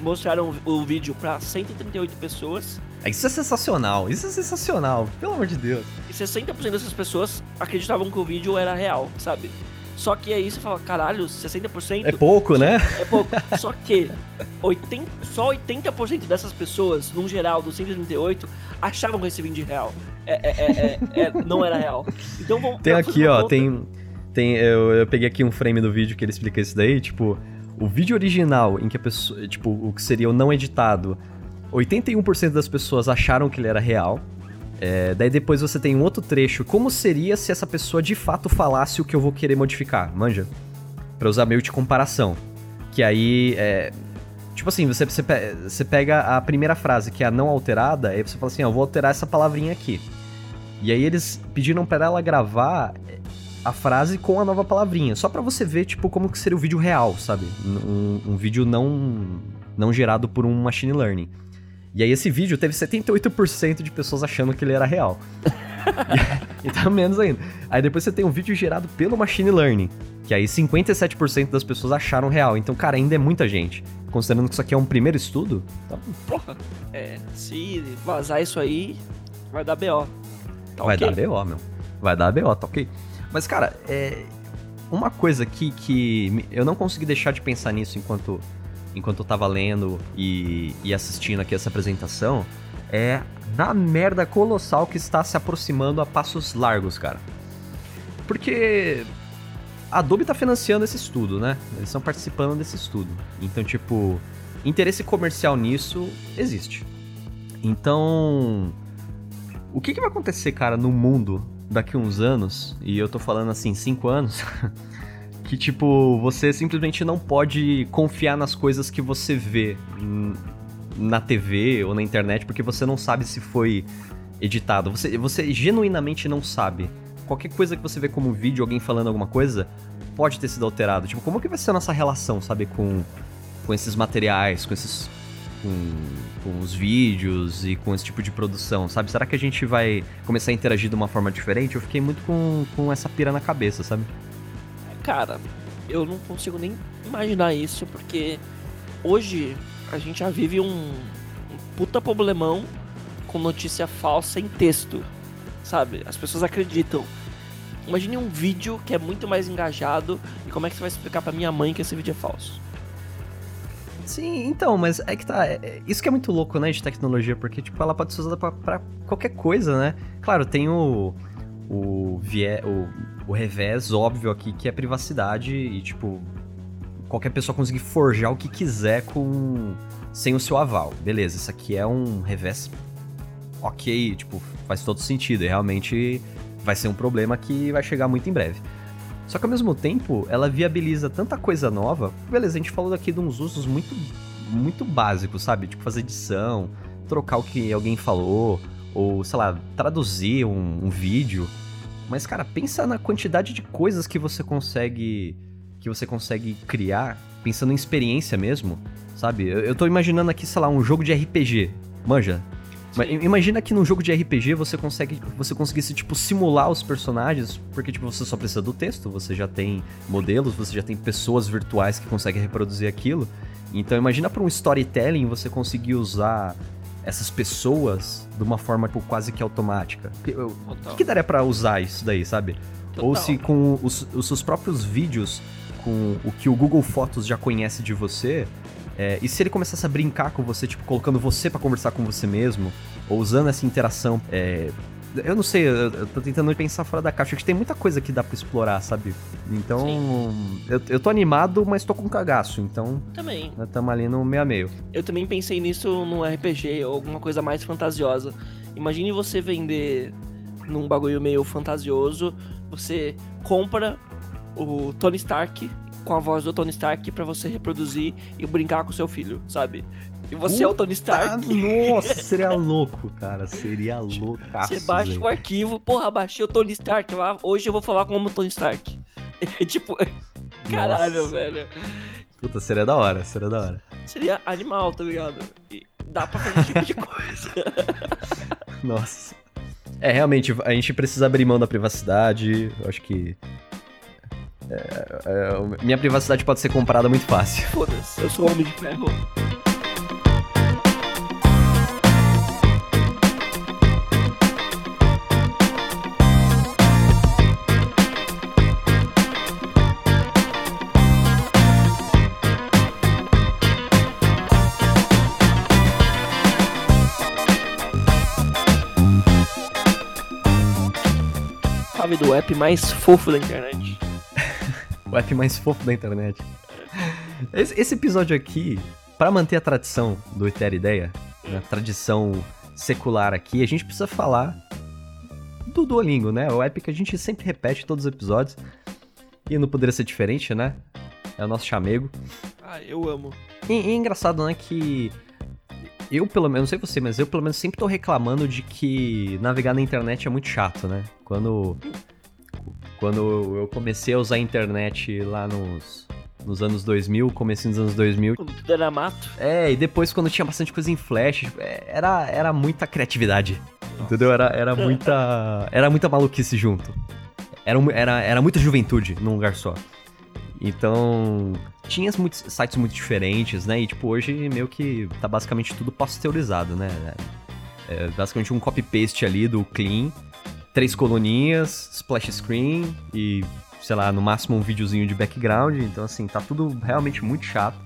mostraram o vídeo pra 138 pessoas Isso é sensacional, isso é sensacional, pelo amor de Deus. e 60% dessas pessoas acreditavam que o vídeo era real, sabe? Só que aí você fala, caralho, 60% É pouco, né? é pouco. Só que 80, só 80% dessas pessoas, num geral, dos 138, achavam que esse vídeo real. É, é, é, é- é- não era real. Então vamos. Tem aqui, ó, conta. tem. Tem eu, eu peguei aqui um frame do vídeo que ele explica isso daí, tipo, o vídeo original em que a pessoa. Tipo, o que seria o não editado, 81% das pessoas acharam que ele era real. É, daí depois você tem um outro trecho. Como seria se essa pessoa de fato falasse o que eu vou querer modificar? Manja? Pra usar meio de comparação. Que aí é. Tipo assim, você, você, você pega a primeira frase, que é a não alterada, aí você fala assim, ó, eu vou alterar essa palavrinha aqui. E aí eles pediram pra ela gravar a frase com a nova palavrinha, só pra você ver, tipo, como que seria o vídeo real, sabe? Um, um vídeo não, não gerado por um machine learning. E aí esse vídeo teve 78% de pessoas achando que ele era real. *laughs* e, e tá menos ainda. Aí depois você tem um vídeo gerado pelo machine learning, que aí 57% das pessoas acharam real. Então, cara, ainda é muita gente. Considerando que isso aqui é um primeiro estudo, tá Porra, é, se vazar isso aí, vai dar BO. Tá Vai ok? dar BO, meu. Vai dar BO, tá ok? Mas, cara, é. Uma coisa aqui que eu não consegui deixar de pensar nisso enquanto, enquanto eu tava lendo e, e assistindo aqui essa apresentação é na merda colossal que está se aproximando a passos largos, cara. Porque a Adobe tá financiando esse estudo, né? Eles estão participando desse estudo. Então, tipo, interesse comercial nisso existe. Então, o que, que vai acontecer, cara, no mundo daqui uns anos, e eu tô falando assim, cinco anos, *laughs* que tipo, você simplesmente não pode confiar nas coisas que você vê na TV ou na internet, porque você não sabe se foi editado. Você, você genuinamente não sabe. Qualquer coisa que você vê como vídeo, alguém falando alguma coisa, pode ter sido alterado. Tipo, como que vai ser a nossa relação, sabe, com, com esses materiais, com esses com, com os vídeos e com esse tipo de produção, sabe? Será que a gente vai começar a interagir de uma forma diferente? Eu fiquei muito com, com essa pira na cabeça, sabe? Cara, eu não consigo nem imaginar isso, porque hoje a gente já vive um, um puta problemão com notícia falsa em texto, sabe? As pessoas acreditam. Imagine um vídeo que é muito mais engajado e como é que você vai explicar para minha mãe que esse vídeo é falso? Sim, então, mas é que tá. É, é, isso que é muito louco, né, de tecnologia, porque, tipo, ela pode ser usada pra, pra qualquer coisa, né? Claro, tem o. O, vie, o, o revés óbvio aqui, que é privacidade e, tipo, qualquer pessoa conseguir forjar o que quiser com sem o seu aval. Beleza, isso aqui é um revés ok, tipo, faz todo sentido. E realmente vai ser um problema que vai chegar muito em breve. Só que ao mesmo tempo, ela viabiliza tanta coisa nova. Beleza, a gente falou aqui de uns usos muito, muito básicos, sabe? Tipo, fazer edição, trocar o que alguém falou, ou, sei lá, traduzir um, um vídeo. Mas, cara, pensa na quantidade de coisas que você consegue. que você consegue criar, pensando em experiência mesmo, sabe? Eu, eu tô imaginando aqui, sei lá, um jogo de RPG. Manja, mas imagina que num jogo de RPG você consegue você conseguisse tipo simular os personagens, porque tipo você só precisa do texto, você já tem modelos, você já tem pessoas virtuais que conseguem reproduzir aquilo. Então imagina para um storytelling você conseguir usar essas pessoas de uma forma tipo, quase que automática. O que, que daria para usar isso daí, sabe? Total. Ou se com os, os seus próprios vídeos, com o que o Google Fotos já conhece de você, é, e se ele começasse a brincar com você, tipo, colocando você para conversar com você mesmo, ou usando essa interação, é, eu não sei, eu, eu tô tentando pensar fora da caixa, acho que tem muita coisa que dá para explorar, sabe? Então, eu, eu tô animado, mas tô com cagaço, então... Também. Nós tamo ali no meio a meio. Eu também pensei nisso no RPG, ou alguma coisa mais fantasiosa. Imagine você vender num bagulho meio fantasioso, você compra o Tony Stark com a voz do Tony Stark para você reproduzir e brincar com seu filho, sabe? E você Puta, é o Tony Stark. Nossa, *laughs* seria louco, cara. Seria louco. Você baixa véio. o arquivo, porra, baixei o Tony Stark lá. Hoje eu vou falar como o Tony Stark. É *laughs* tipo. Caralho, Nossa. velho. Puta, seria da hora, seria da hora. Seria animal, tá ligado? E dá pra fazer esse tipo de coisa. *laughs* Nossa. É, realmente, a gente precisa abrir mão da privacidade. Eu acho que é, é, minha privacidade pode ser comprada muito fácil. *laughs* Foda-se, eu sou homem de ferro. do app mais fofo da internet o app mais fofo da internet. Esse, esse episódio aqui, para manter a tradição do Eter Ideia, né, a tradição secular aqui, a gente precisa falar do Duolingo, né? O app que a gente sempre repete todos os episódios. E não poderia ser diferente, né? É o nosso chamego. Ah, eu amo. E, e é engraçado, né, que eu, pelo menos, não sei você, mas eu, pelo menos, sempre tô reclamando de que navegar na internet é muito chato, né? Quando quando eu comecei a usar a internet lá nos, nos anos 2000, comecinho dos anos 2000. Quando tudo era mato. É, e depois quando tinha bastante coisa em flash, é, era, era muita criatividade. Nossa. Entendeu? Era, era muita. *laughs* era muita maluquice junto. Era, era, era muita juventude num lugar só. Então, tinha muitos sites muito diferentes, né? E tipo, hoje meio que tá basicamente tudo pasteurizado, né? É basicamente um copy-paste ali do clean três coluninhas, splash screen e, sei lá, no máximo um videozinho de background. Então, assim, tá tudo realmente muito chato.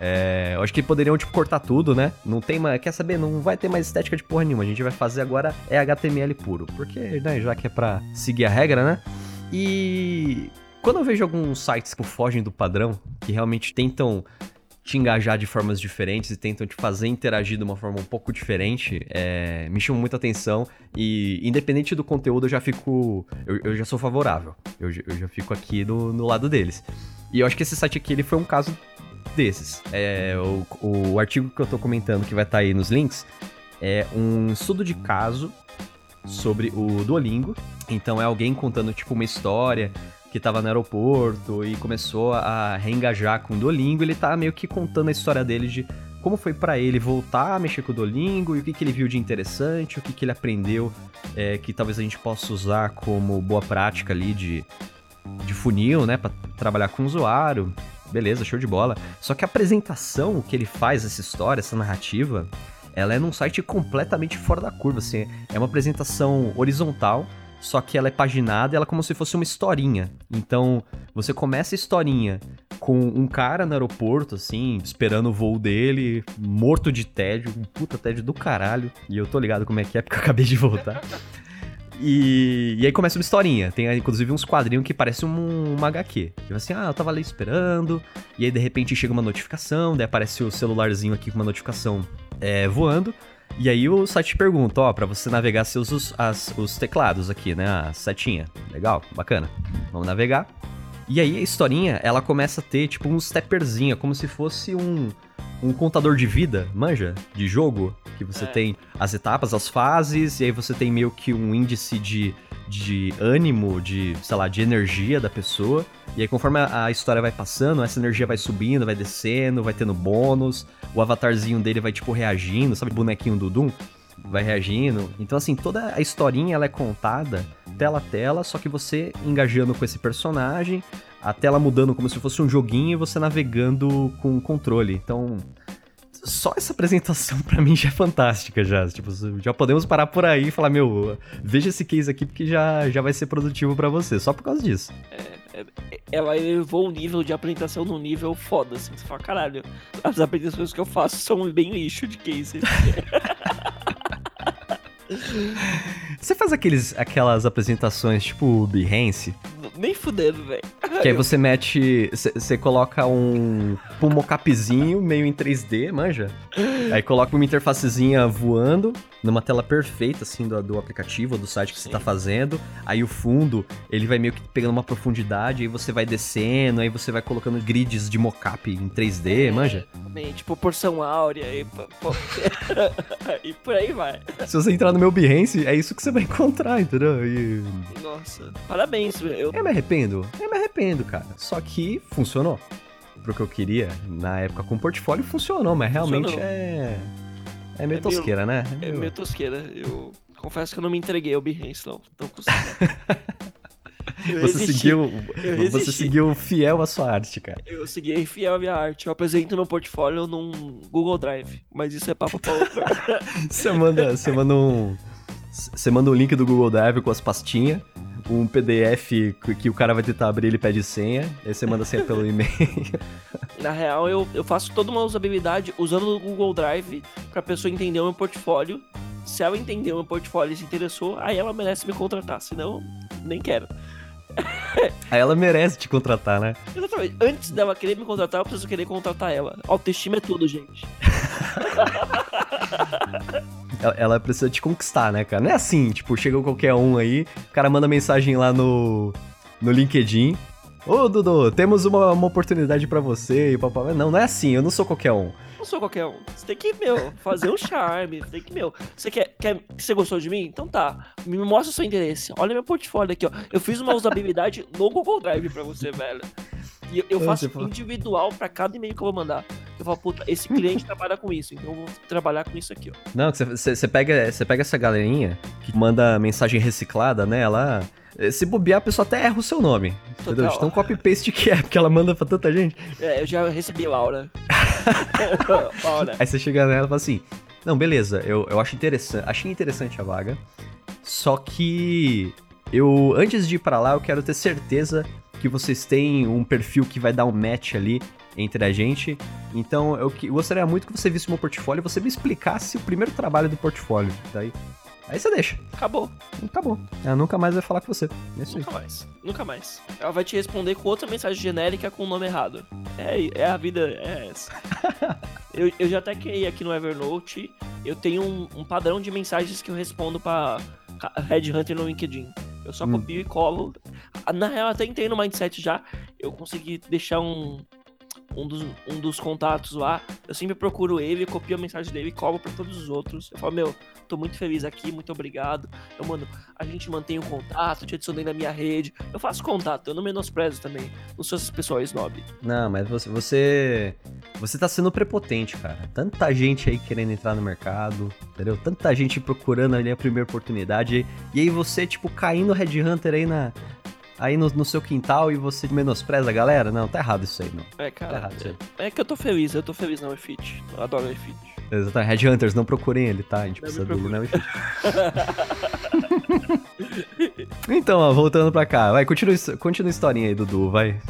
É, eu acho que poderiam, tipo, cortar tudo, né? Não tem mais. Quer saber? Não vai ter mais estética de porra nenhuma. A gente vai fazer agora é HTML puro. Porque, né, já que é pra seguir a regra, né? E. Quando eu vejo alguns sites que fogem do padrão, que realmente tentam te engajar de formas diferentes e tentam te fazer interagir de uma forma um pouco diferente, é, me chamam muita atenção e independente do conteúdo eu já fico, eu, eu já sou favorável, eu, eu já fico aqui no, no, lado deles. E eu acho que esse site aqui ele foi um caso desses. É, o, o artigo que eu tô comentando que vai estar tá aí nos links é um estudo de caso sobre o Duolingo. Então é alguém contando tipo uma história que tava no aeroporto e começou a reengajar com o Duolingo, ele tá meio que contando a história dele de como foi para ele voltar a mexer com o Duolingo e o que, que ele viu de interessante, o que, que ele aprendeu é, que talvez a gente possa usar como boa prática ali de, de funil, né, para trabalhar com o usuário. Beleza, show de bola. Só que a apresentação que ele faz essa história, essa narrativa, ela é num site completamente fora da curva, assim, é uma apresentação horizontal, só que ela é paginada, ela é como se fosse uma historinha. Então, você começa a historinha com um cara no aeroporto, assim, esperando o voo dele, morto de tédio, um puta tédio do caralho. E eu tô ligado como é que é, porque eu acabei de voltar. E, e aí começa uma historinha. Tem inclusive uns quadrinhos que parecem um, uma HQ. Tipo assim, ah, eu tava ali esperando, e aí de repente chega uma notificação, daí aparece o celularzinho aqui com uma notificação é, voando. E aí o site pergunta, ó, para você navegar seus os, as, os teclados aqui, né? A setinha. Legal, bacana. Vamos navegar. E aí a historinha, ela começa a ter tipo um stepperzinho, como se fosse um, um contador de vida, manja? De jogo. Que você é. tem as etapas, as fases, e aí você tem meio que um índice de, de ânimo, de, sei lá, de energia da pessoa. E aí, conforme a, história vai passando, essa energia vai subindo, vai descendo, vai tendo bônus, o avatarzinho dele vai, tipo, reagindo, sabe, bonequinho do Doom? vai reagindo. Então, assim, toda a historinha ela é contada tela a tela, só que você engajando com esse personagem, a tela mudando como se fosse um joguinho e você navegando com o controle. Então, só essa apresentação para mim já é fantástica já. Tipo, já podemos parar por aí e falar, meu, veja esse case aqui porque já, já vai ser produtivo para você, só por causa disso. É, é, ela elevou o nível de apresentação num nível foda, assim. Você fala, caralho, as apresentações que eu faço são bem lixo de case. *laughs* Você faz aqueles, aquelas apresentações tipo Behance? Nem fudendo, velho. Que aí você mete. Você coloca um, mocapzinho meio em 3D, manja? Aí coloca uma interfacezinha voando numa tela perfeita, assim, do, do aplicativo, do site que Sim. você tá fazendo. Aí o fundo, ele vai meio que pegando uma profundidade, aí você vai descendo, aí você vai colocando grids de mocap em 3D, é, manja? Tipo porção áurea e, *laughs* e por aí vai. Se você entrar no meu Behance, é isso que você vai *laughs* encontrar, entendeu? E... Nossa, parabéns. Eu... eu me arrependo, eu me arrependo, cara. Só que funcionou. Pro que eu queria, na época com o portfólio funcionou, mas realmente funcionou. é é meio é tosqueira, meio, né? É meio... tosqueira. Eu confesso que eu não me entreguei ao Behance, não. *laughs* Então, você seguiu, você seguiu fiel à sua arte, cara. Eu segui fiel à minha arte. Eu apresento meu portfólio num Google Drive, mas isso é papo pra outro. *laughs* você manda, você manda um, você manda um link do Google Drive com as pastinhas, um PDF que o cara vai tentar abrir, ele pede senha, aí você manda senha pelo e-mail. *laughs* Na real, eu, eu faço toda uma usabilidade usando o Google Drive pra pessoa entender o meu portfólio. Se ela entender o meu portfólio e se interessou, aí ela merece me contratar, senão, nem quero. *laughs* Aí ela merece te contratar, né? Exatamente. Antes dela querer me contratar, eu preciso querer contratar ela. Autoestima é tudo, gente. *laughs* ela, ela, precisa te conquistar, né, cara? Não é assim, tipo, chega qualquer um aí, o cara manda mensagem lá no, no LinkedIn. Ô, Dudu, temos uma, uma oportunidade para você e papai. Não, não é assim, eu não sou qualquer um. Não sou qualquer um. Você tem que, meu, fazer um charme. Você tem que, meu, você quer, quer. Você gostou de mim? Então tá. Me mostra o seu interesse. Olha meu portfólio aqui, ó. Eu fiz uma usabilidade no Google Drive pra você, velho. E eu, eu faço individual para cada e-mail que eu vou mandar. Eu falo, puta, esse cliente *laughs* trabalha com isso, então eu vou trabalhar com isso aqui, ó. Não, você pega, pega essa galerinha que manda mensagem reciclada, né? Ela. Eh, se bobear, a pessoa até erra o seu nome. Total. Entendeu? De tão copy-paste que é, porque ela manda pra tanta gente. É, eu já recebi Laura. Laura. *laughs* *laughs* Aí você chega nela e fala assim: Não, beleza, eu, eu acho interessante. Achei interessante a vaga. Só que eu, antes de ir para lá, eu quero ter certeza que vocês têm um perfil que vai dar um match ali entre a gente. Então eu, eu gostaria muito que você visse o meu portfólio e você me explicasse o primeiro trabalho do portfólio. Daí Aí você deixa. Acabou. Acabou. Ela nunca mais vai falar com você. É nunca aí. mais. Nunca mais. Ela vai te responder com outra mensagem genérica com o nome errado. É, é a vida, é essa. *laughs* eu, eu já até criei aqui no Evernote. Eu tenho um, um padrão de mensagens que eu respondo pra Red Hunter no LinkedIn. Eu só hum. copio e colo. Na real, até entrei no mindset já. Eu consegui deixar um, um dos, um dos contatos lá. Eu sempre procuro ele, copio a mensagem dele e colo pra todos os outros. Eu falo, meu, tô muito feliz aqui, muito obrigado. Eu, mano, a gente mantém o contato, te adicionei na minha rede. Eu faço contato, eu não menosprezo também. Não sou esse pessoal snob. Não, mas você, você. Você tá sendo prepotente, cara. Tanta gente aí querendo entrar no mercado, entendeu? Tanta gente procurando ali a primeira oportunidade. E aí você, tipo, caindo Red Hunter aí na, aí no, no, seu quintal e você menospreza a galera? Não, tá errado isso aí, não. É, cara. Tá errado, é, é que eu tô feliz, eu tô feliz na iFit. Eu adoro iFit. Exatamente. Headhunters, não procurem ele, tá? A gente Não precisa dele na Witch. *laughs* Então, ó, voltando pra cá. Vai, continua, continua a historinha aí, Dudu, vai.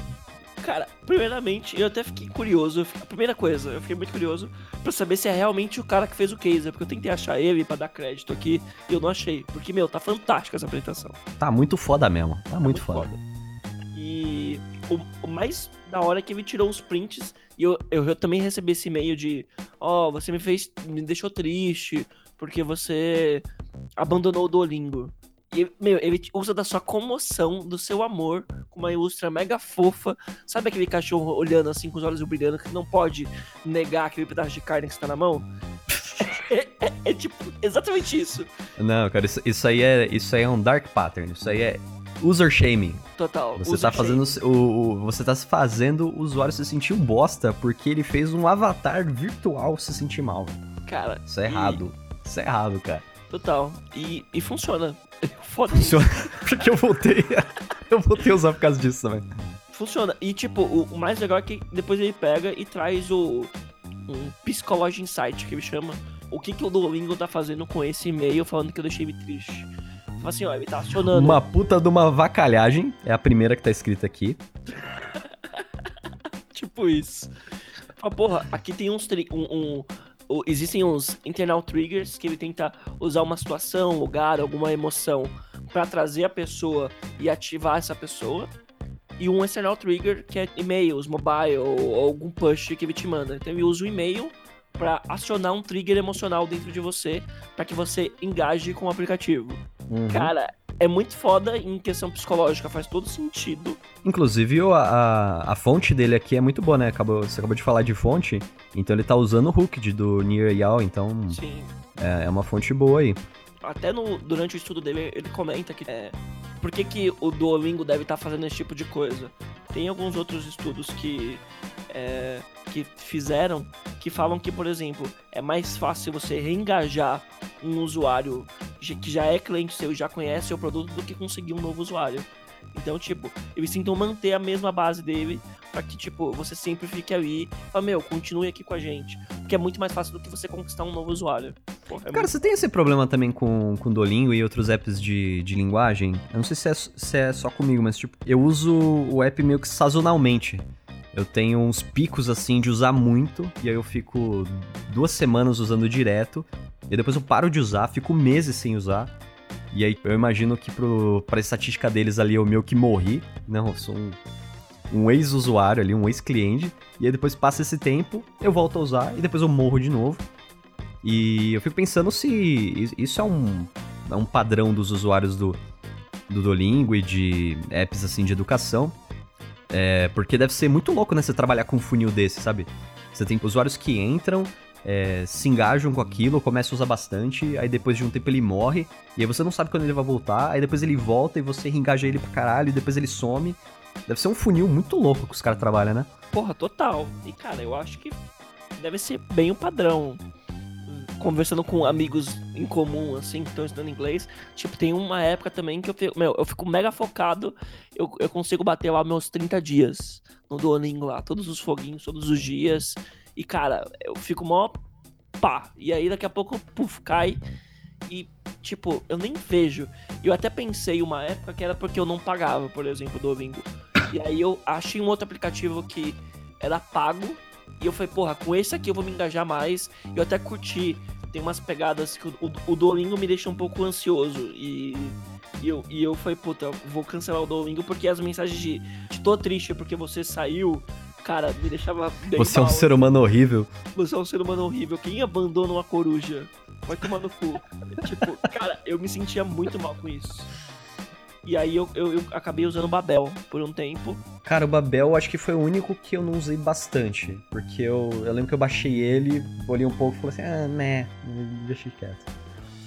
Primeiramente, eu até fiquei curioso. A primeira coisa, eu fiquei muito curioso pra saber se é realmente o cara que fez o case. Porque eu tentei achar ele pra dar crédito aqui e eu não achei. Porque, meu, tá fantástica essa apresentação. Tá muito foda mesmo. Tá muito foda. E o, o mais da hora é que ele tirou uns prints. E eu, eu, eu também recebi esse e-mail de: Ó, você me fez. me deixou triste porque você abandonou o Duolingo. E, meu, ele usa da sua comoção, do seu amor, com uma ilustra mega fofa. Sabe aquele cachorro olhando assim com os olhos brilhando que não pode negar aquele pedaço de carne que está na mão? *laughs* é, é- é tipo exatamente isso. Não, cara, isso, isso aí é, isso aí é um dark pattern. Isso aí é user shaming. Total. Você tá fazendo o, o- você tá fazendo o usuário se sentir um bosta porque ele fez um avatar virtual se sentir mal. Cara. Isso é e- errado. Isso é errado, cara. Total. E, e funciona. *laughs* Foda Funciona. *laughs* Porque eu voltei. *laughs* eu voltei a usar por causa disso também. Funciona. E, tipo, o, o mais legal é que depois ele pega e traz o. Um Psychology Insight, que ele chama. O que, que o Duolingo tá fazendo com esse e-mail falando que eu deixei ele triste. Fala assim, ó, ele tá acionando. Uma puta de uma vacalhagem. É a primeira que tá escrita aqui. Tipo isso. Fala, porra, aqui tem uns. Um, um- existem uns internal triggers que ele tenta usar uma situação, lugar, alguma emoção pra trazer a pessoa e ativar essa pessoa. E um external trigger que é e-mails, mobile ou algum push que ele te manda. Então ele usa o e-mail pra acionar um trigger emocional dentro de você pra que você engaje com o aplicativo. Uhum. Cara, é muito foda em questão psicológica, faz todo sentido. Inclusive, a, a, a fonte dele aqui é muito boa, né? Acabou, você acabou de falar de fonte. Então ele tá usando o hooked do Near Yao, então Sim. é, é uma fonte boa aí. até no, durante o estudo dele, ele comenta que é, por que, que o Duolingo deve estar fazendo esse tipo de coisa. Tem alguns outros estudos que, é, que fizeram que falam que, por exemplo, é mais fácil você reengajar um usuário que já é cliente seu e já conhece o produto do que conseguir um novo usuário. Então, tipo, eles tentam manter a mesma base dele pra que, tipo, você sempre fique ali e fala, meu, continue aqui com a gente. Porque é muito mais fácil do que você conquistar um novo usuário. É Cara, você tem esse problema também com, com Duolingo e outros apps de, de linguagem? Eu não sei se é, se é só comigo, mas tipo, eu uso o app meio que sazonalmente. Eu tenho uns picos assim de usar muito, e aí eu fico duas semanas usando direto, e depois eu paro de usar, fico meses sem usar. E aí eu imagino que pro, pra estatística deles ali eu meio que morri. Não, eu sou um, um ex-usuário ali, um ex-cliente. E aí depois passa esse tempo, eu volto a usar e depois eu morro de novo. E eu fico pensando se isso é um, é um padrão dos usuários do, do Duolingo e de apps assim de educação. É, porque deve ser muito louco, né? Você trabalhar com um funil desse, sabe? Você tem usuários que entram, é, se engajam com aquilo, começam a usar bastante, aí depois de um tempo ele morre, e aí você não sabe quando ele vai voltar, aí depois ele volta e você reengaja ele pra caralho, e depois ele some. Deve ser um funil muito louco que os caras trabalham, né? Porra, total. E, cara, eu acho que deve ser bem o padrão. Conversando com amigos em comum, assim, que estão estudando inglês. Tipo, tem uma época também que eu fico, meu, eu fico mega focado. Eu, eu consigo bater lá meus 30 dias no Duolingo lá. Todos os foguinhos, todos os dias. E, cara, eu fico mó pá. E aí daqui a pouco, puf, cai. E, tipo, eu nem vejo. Eu até pensei uma época que era porque eu não pagava, por exemplo, o Duolingo. E aí eu achei um outro aplicativo que era pago. E eu falei, porra, com esse aqui eu vou me engajar mais. Eu até curti. Tem umas pegadas que o, o, o Duolingo me deixa um pouco ansioso. E, e, eu, e eu falei, puta, eu vou cancelar o Duolingo porque as mensagens de, de tô triste porque você saiu, cara, me deixava bem Você é um mal. ser humano horrível. Você é um ser humano horrível. Quem abandona uma coruja? Vai tomar no cu. *laughs* tipo, cara, eu me sentia muito mal com isso. E aí eu, eu, eu acabei usando o Babel por um tempo. Cara, o Babel eu acho que foi o único que eu não usei bastante. Porque eu, eu lembro que eu baixei ele, olhei um pouco e falei assim, ah, né, deixei quieto.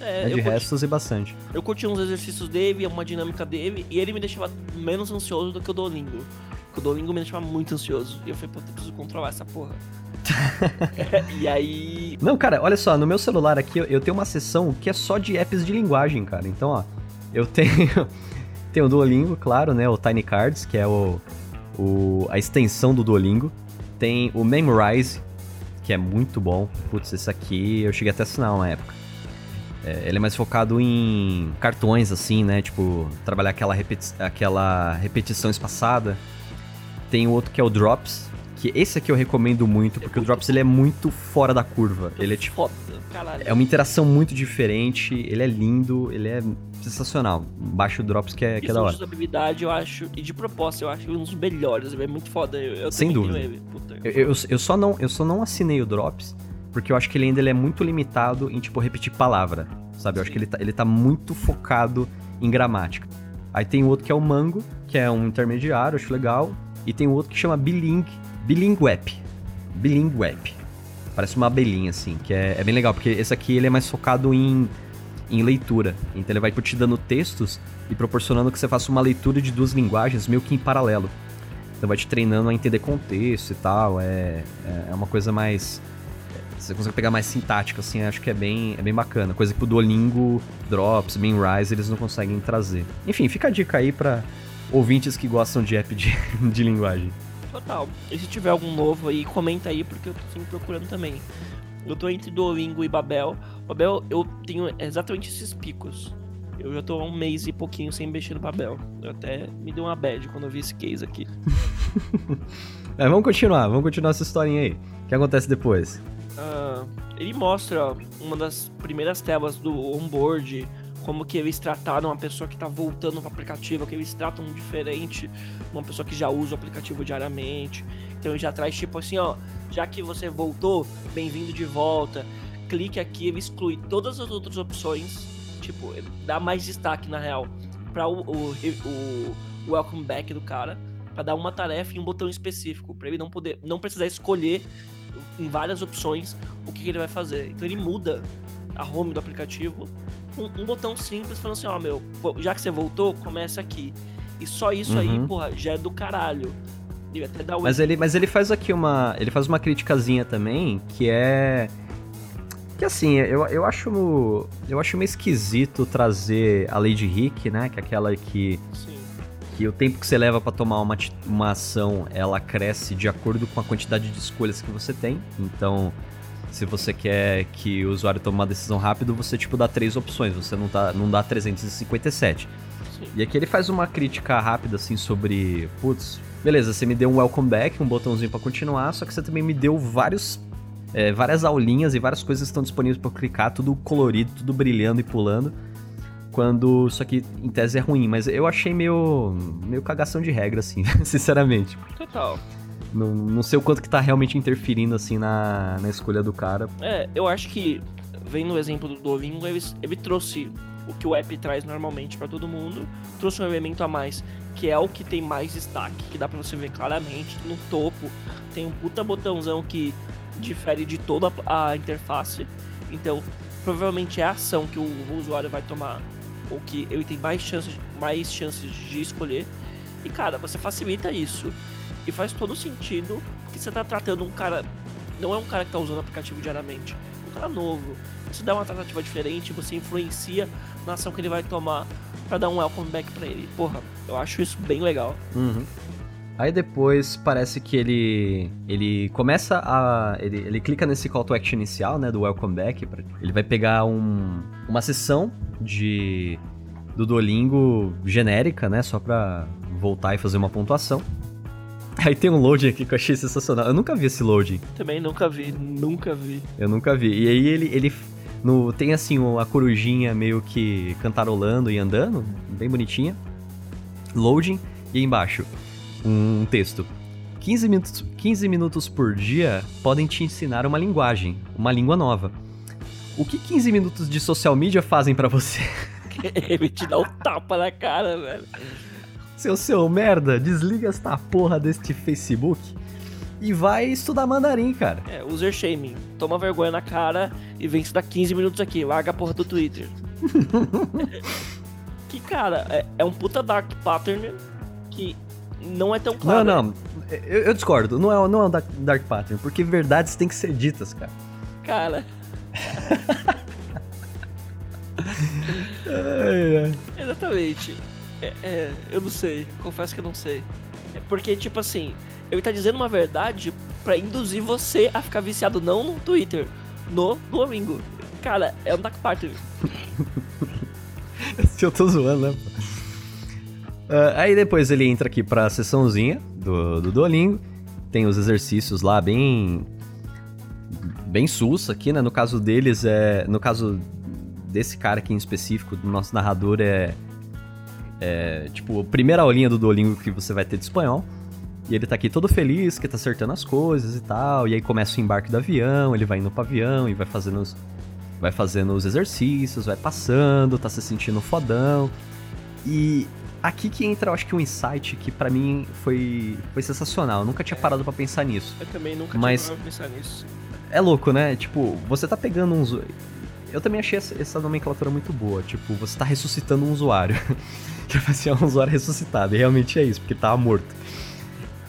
É, de resto, usei bastante. eu curti uns exercícios dele, uma dinâmica dele, e ele me deixava menos ansioso do que o Duolingo. Porque o Duolingo me deixava muito ansioso. E eu falei, puta, eu preciso controlar essa porra. *laughs* *laughs* e aí. Não, cara, olha só, no meu celular aqui eu- eu tenho uma seção que é só de apps de linguagem, cara. Então, ó, eu tenho, tenho o Duolingo, claro, né? O Tiny Cards, que é o, o, a extensão do Duolingo. Tem o Memrise, que é muito bom. Putz, esse aqui eu cheguei até a assinar uma época. É, ele é mais focado em cartões, assim, né? Tipo, trabalhar aquela, repeti aquela repetição espaçada. Tem outro que é o Drops, que esse aqui eu recomendo muito, porque é o Drops ele é muito fora da curva. Ele é tipo. Foda, caralho. É uma interação muito diferente, ele é lindo, ele é sensacional. Baixa o Drops que é, que é da hora. de usabilidade, eu acho, e de proposta, eu acho um dos melhores. É muito foda. Eu, eu Sem dúvida. eu, eu, eu, só não, eu só não assinei o Drops, porque eu acho que ele ainda ele é muito limitado em, tipo, repetir palavra, sabe? Eu acho que ele tá, ele tá muito focado em gramática. Aí tem outro que é o Mango, que é um intermediário, acho legal. E tem outro que chama Biling, Bilinguep. Bilinguep. Parece uma abelhinha, assim, que é, é, bem legal, porque esse aqui ele é mais focado em, em leitura. Então ele vai te dando textos e proporcionando que você faça uma leitura de duas linguagens meio que em paralelo. Então vai te treinando a entender contexto e tal. É, é, é uma coisa mais. Você consegue pegar mais sintática, assim, acho que é bem, é bem bacana. Coisa que o Duolingo, Drops, Rise eles não conseguem trazer. Enfim, fica a dica aí para ouvintes que gostam de app de, *laughs* de linguagem. Total. E se tiver algum novo aí, comenta aí, porque eu tô sempre procurando também. Eu tô entre Duolingo e Babel. Babel, eu tenho exatamente esses picos. Eu já tô há um mês e pouquinho sem mexer no Babel. Eu até me deu uma bad quando eu vi esse case aqui. *laughs* é, vamos continuar, vamos continuar essa historinha aí. O que acontece depois? Uh, ele mostra uma das primeiras telas do onboard como que eles trataram uma pessoa que está voltando para o aplicativo, que eles tratam diferente uma pessoa que já usa o aplicativo diariamente. Então ele já traz tipo assim, ó, já que você voltou, bem-vindo de volta. Clique aqui, ele exclui todas as outras opções, tipo, dá mais destaque na real para o, o, o, welcome back do cara, para dar uma tarefa e um botão específico, para ele não poder, não precisar escolher em várias opções o que, que ele vai fazer. Então ele muda a home do aplicativo um, um botão simples falando assim, ó, meu, já que você voltou, começa aqui. E só isso uhum. aí, porra, já é do caralho. mas ele, mas ele faz aqui uma. Ele faz uma criticazinha também, que é. Que assim, eu, eu acho. Eu acho meio esquisito trazer a Lady Rick, né? Que é aquela que. Sim. Que o tempo que você leva para tomar uma, uma ação, ela cresce de acordo com a quantidade de escolhas que você tem. Então, se você quer que o usuário tome uma decisão rápido, você tipo dá três opções, você não, tá, não dá 357. Sim. E aqui ele faz uma crítica rápida assim sobre, putz, beleza, você me deu um welcome back, um botãozinho para continuar, só que você também me deu vários é, várias aulinhas e várias coisas estão disponíveis para clicar, tudo colorido, tudo brilhando e pulando. Quando isso aqui em tese é ruim, mas eu achei meio meio cagação de regra assim, *laughs* sinceramente. Total. Não, não sei o quanto que tá realmente interferindo, assim, na, na escolha do cara. É, eu acho que, vendo o exemplo do Duolingo, ele, ele trouxe o que o app traz normalmente para todo mundo, trouxe um elemento a mais, que é o que tem mais destaque, que dá para você ver claramente no topo. Tem um puta botãozão que difere de toda a interface. Então, provavelmente é a ação que o usuário vai tomar, ou que ele tem mais chances, mais chances de escolher. E cara, você facilita isso. E faz todo sentido que você tá tratando um cara. Não é um cara que tá usando o aplicativo diariamente. É um cara novo. Você dá uma tratativa diferente, você influencia na ação que ele vai tomar para dar um welcome back pra ele. Porra, eu acho isso bem legal. Uhum. Aí depois parece que ele ele começa a ele, ele clica nesse call to action inicial, né, do welcome back, ele vai pegar um, uma sessão de do Duolingo genérica, né, só para voltar e fazer uma pontuação. *laughs* Aí tem um loading aqui que eu achei sensacional. Eu nunca vi esse loading. Também nunca vi, nunca vi. Eu nunca vi. E aí ele, ele no, tem assim a corujinha meio que cantarolando e andando, bem bonitinha. Loading e aí embaixo um texto. 15 minutos, 15 minutos por dia podem te ensinar uma linguagem, uma língua nova. O que 15 minutos de social media fazem para você? *laughs* *laughs* Ele te dá um tapa na cara, velho. Seu seu merda, desliga esta porra deste Facebook e vai estudar mandarim, cara. É, user shaming. Toma vergonha na cara e vem estudar 15 minutos aqui. Larga a porra do Twitter. *laughs* que, cara, é, é, um puta dark pattern que não é tão claro. Não, não. Eu, eu discordo. Não é, não é um dark, dark pattern, porque verdades têm que ser ditas, cara. Cara. *laughs* Exatamente. É, é, eu não sei. Confesso que eu não sei. É porque, tipo assim, ele tá dizendo uma verdade pra induzir você a ficar viciado não no Twitter, no Duolingo. Cara, é um dark party. *laughs* Eu tô zoando, né? Uh, aí depois ele entra aqui pra sessãozinha do, do Duolingo. Tem os exercícios lá bem. bem sus aqui, né? No caso deles, é. No caso desse cara aqui em específico, do nosso narrador, é. É. Tipo, a primeira aulinha do Duolingo que você vai ter de espanhol. E ele tá aqui todo feliz, que tá acertando as coisas e tal. E aí começa o embarque do avião, ele vai indo pro avião e vai fazendo os, vai fazendo os exercícios, vai passando, tá se sentindo fodão. E aqui que entra, eu acho que um insight que para mim foi, foi sensacional. Eu nunca tinha parado para pensar nisso. Eu também nunca Mas tinha parado pra pensar nisso. É louco, né? Tipo, você tá pegando uns. Eu também achei essa, essa nomenclatura muito boa. Tipo, você tá ressuscitando um usuário. *laughs* *laughs* que vai ser um usuário ressuscitado. E realmente é isso, porque tava morto.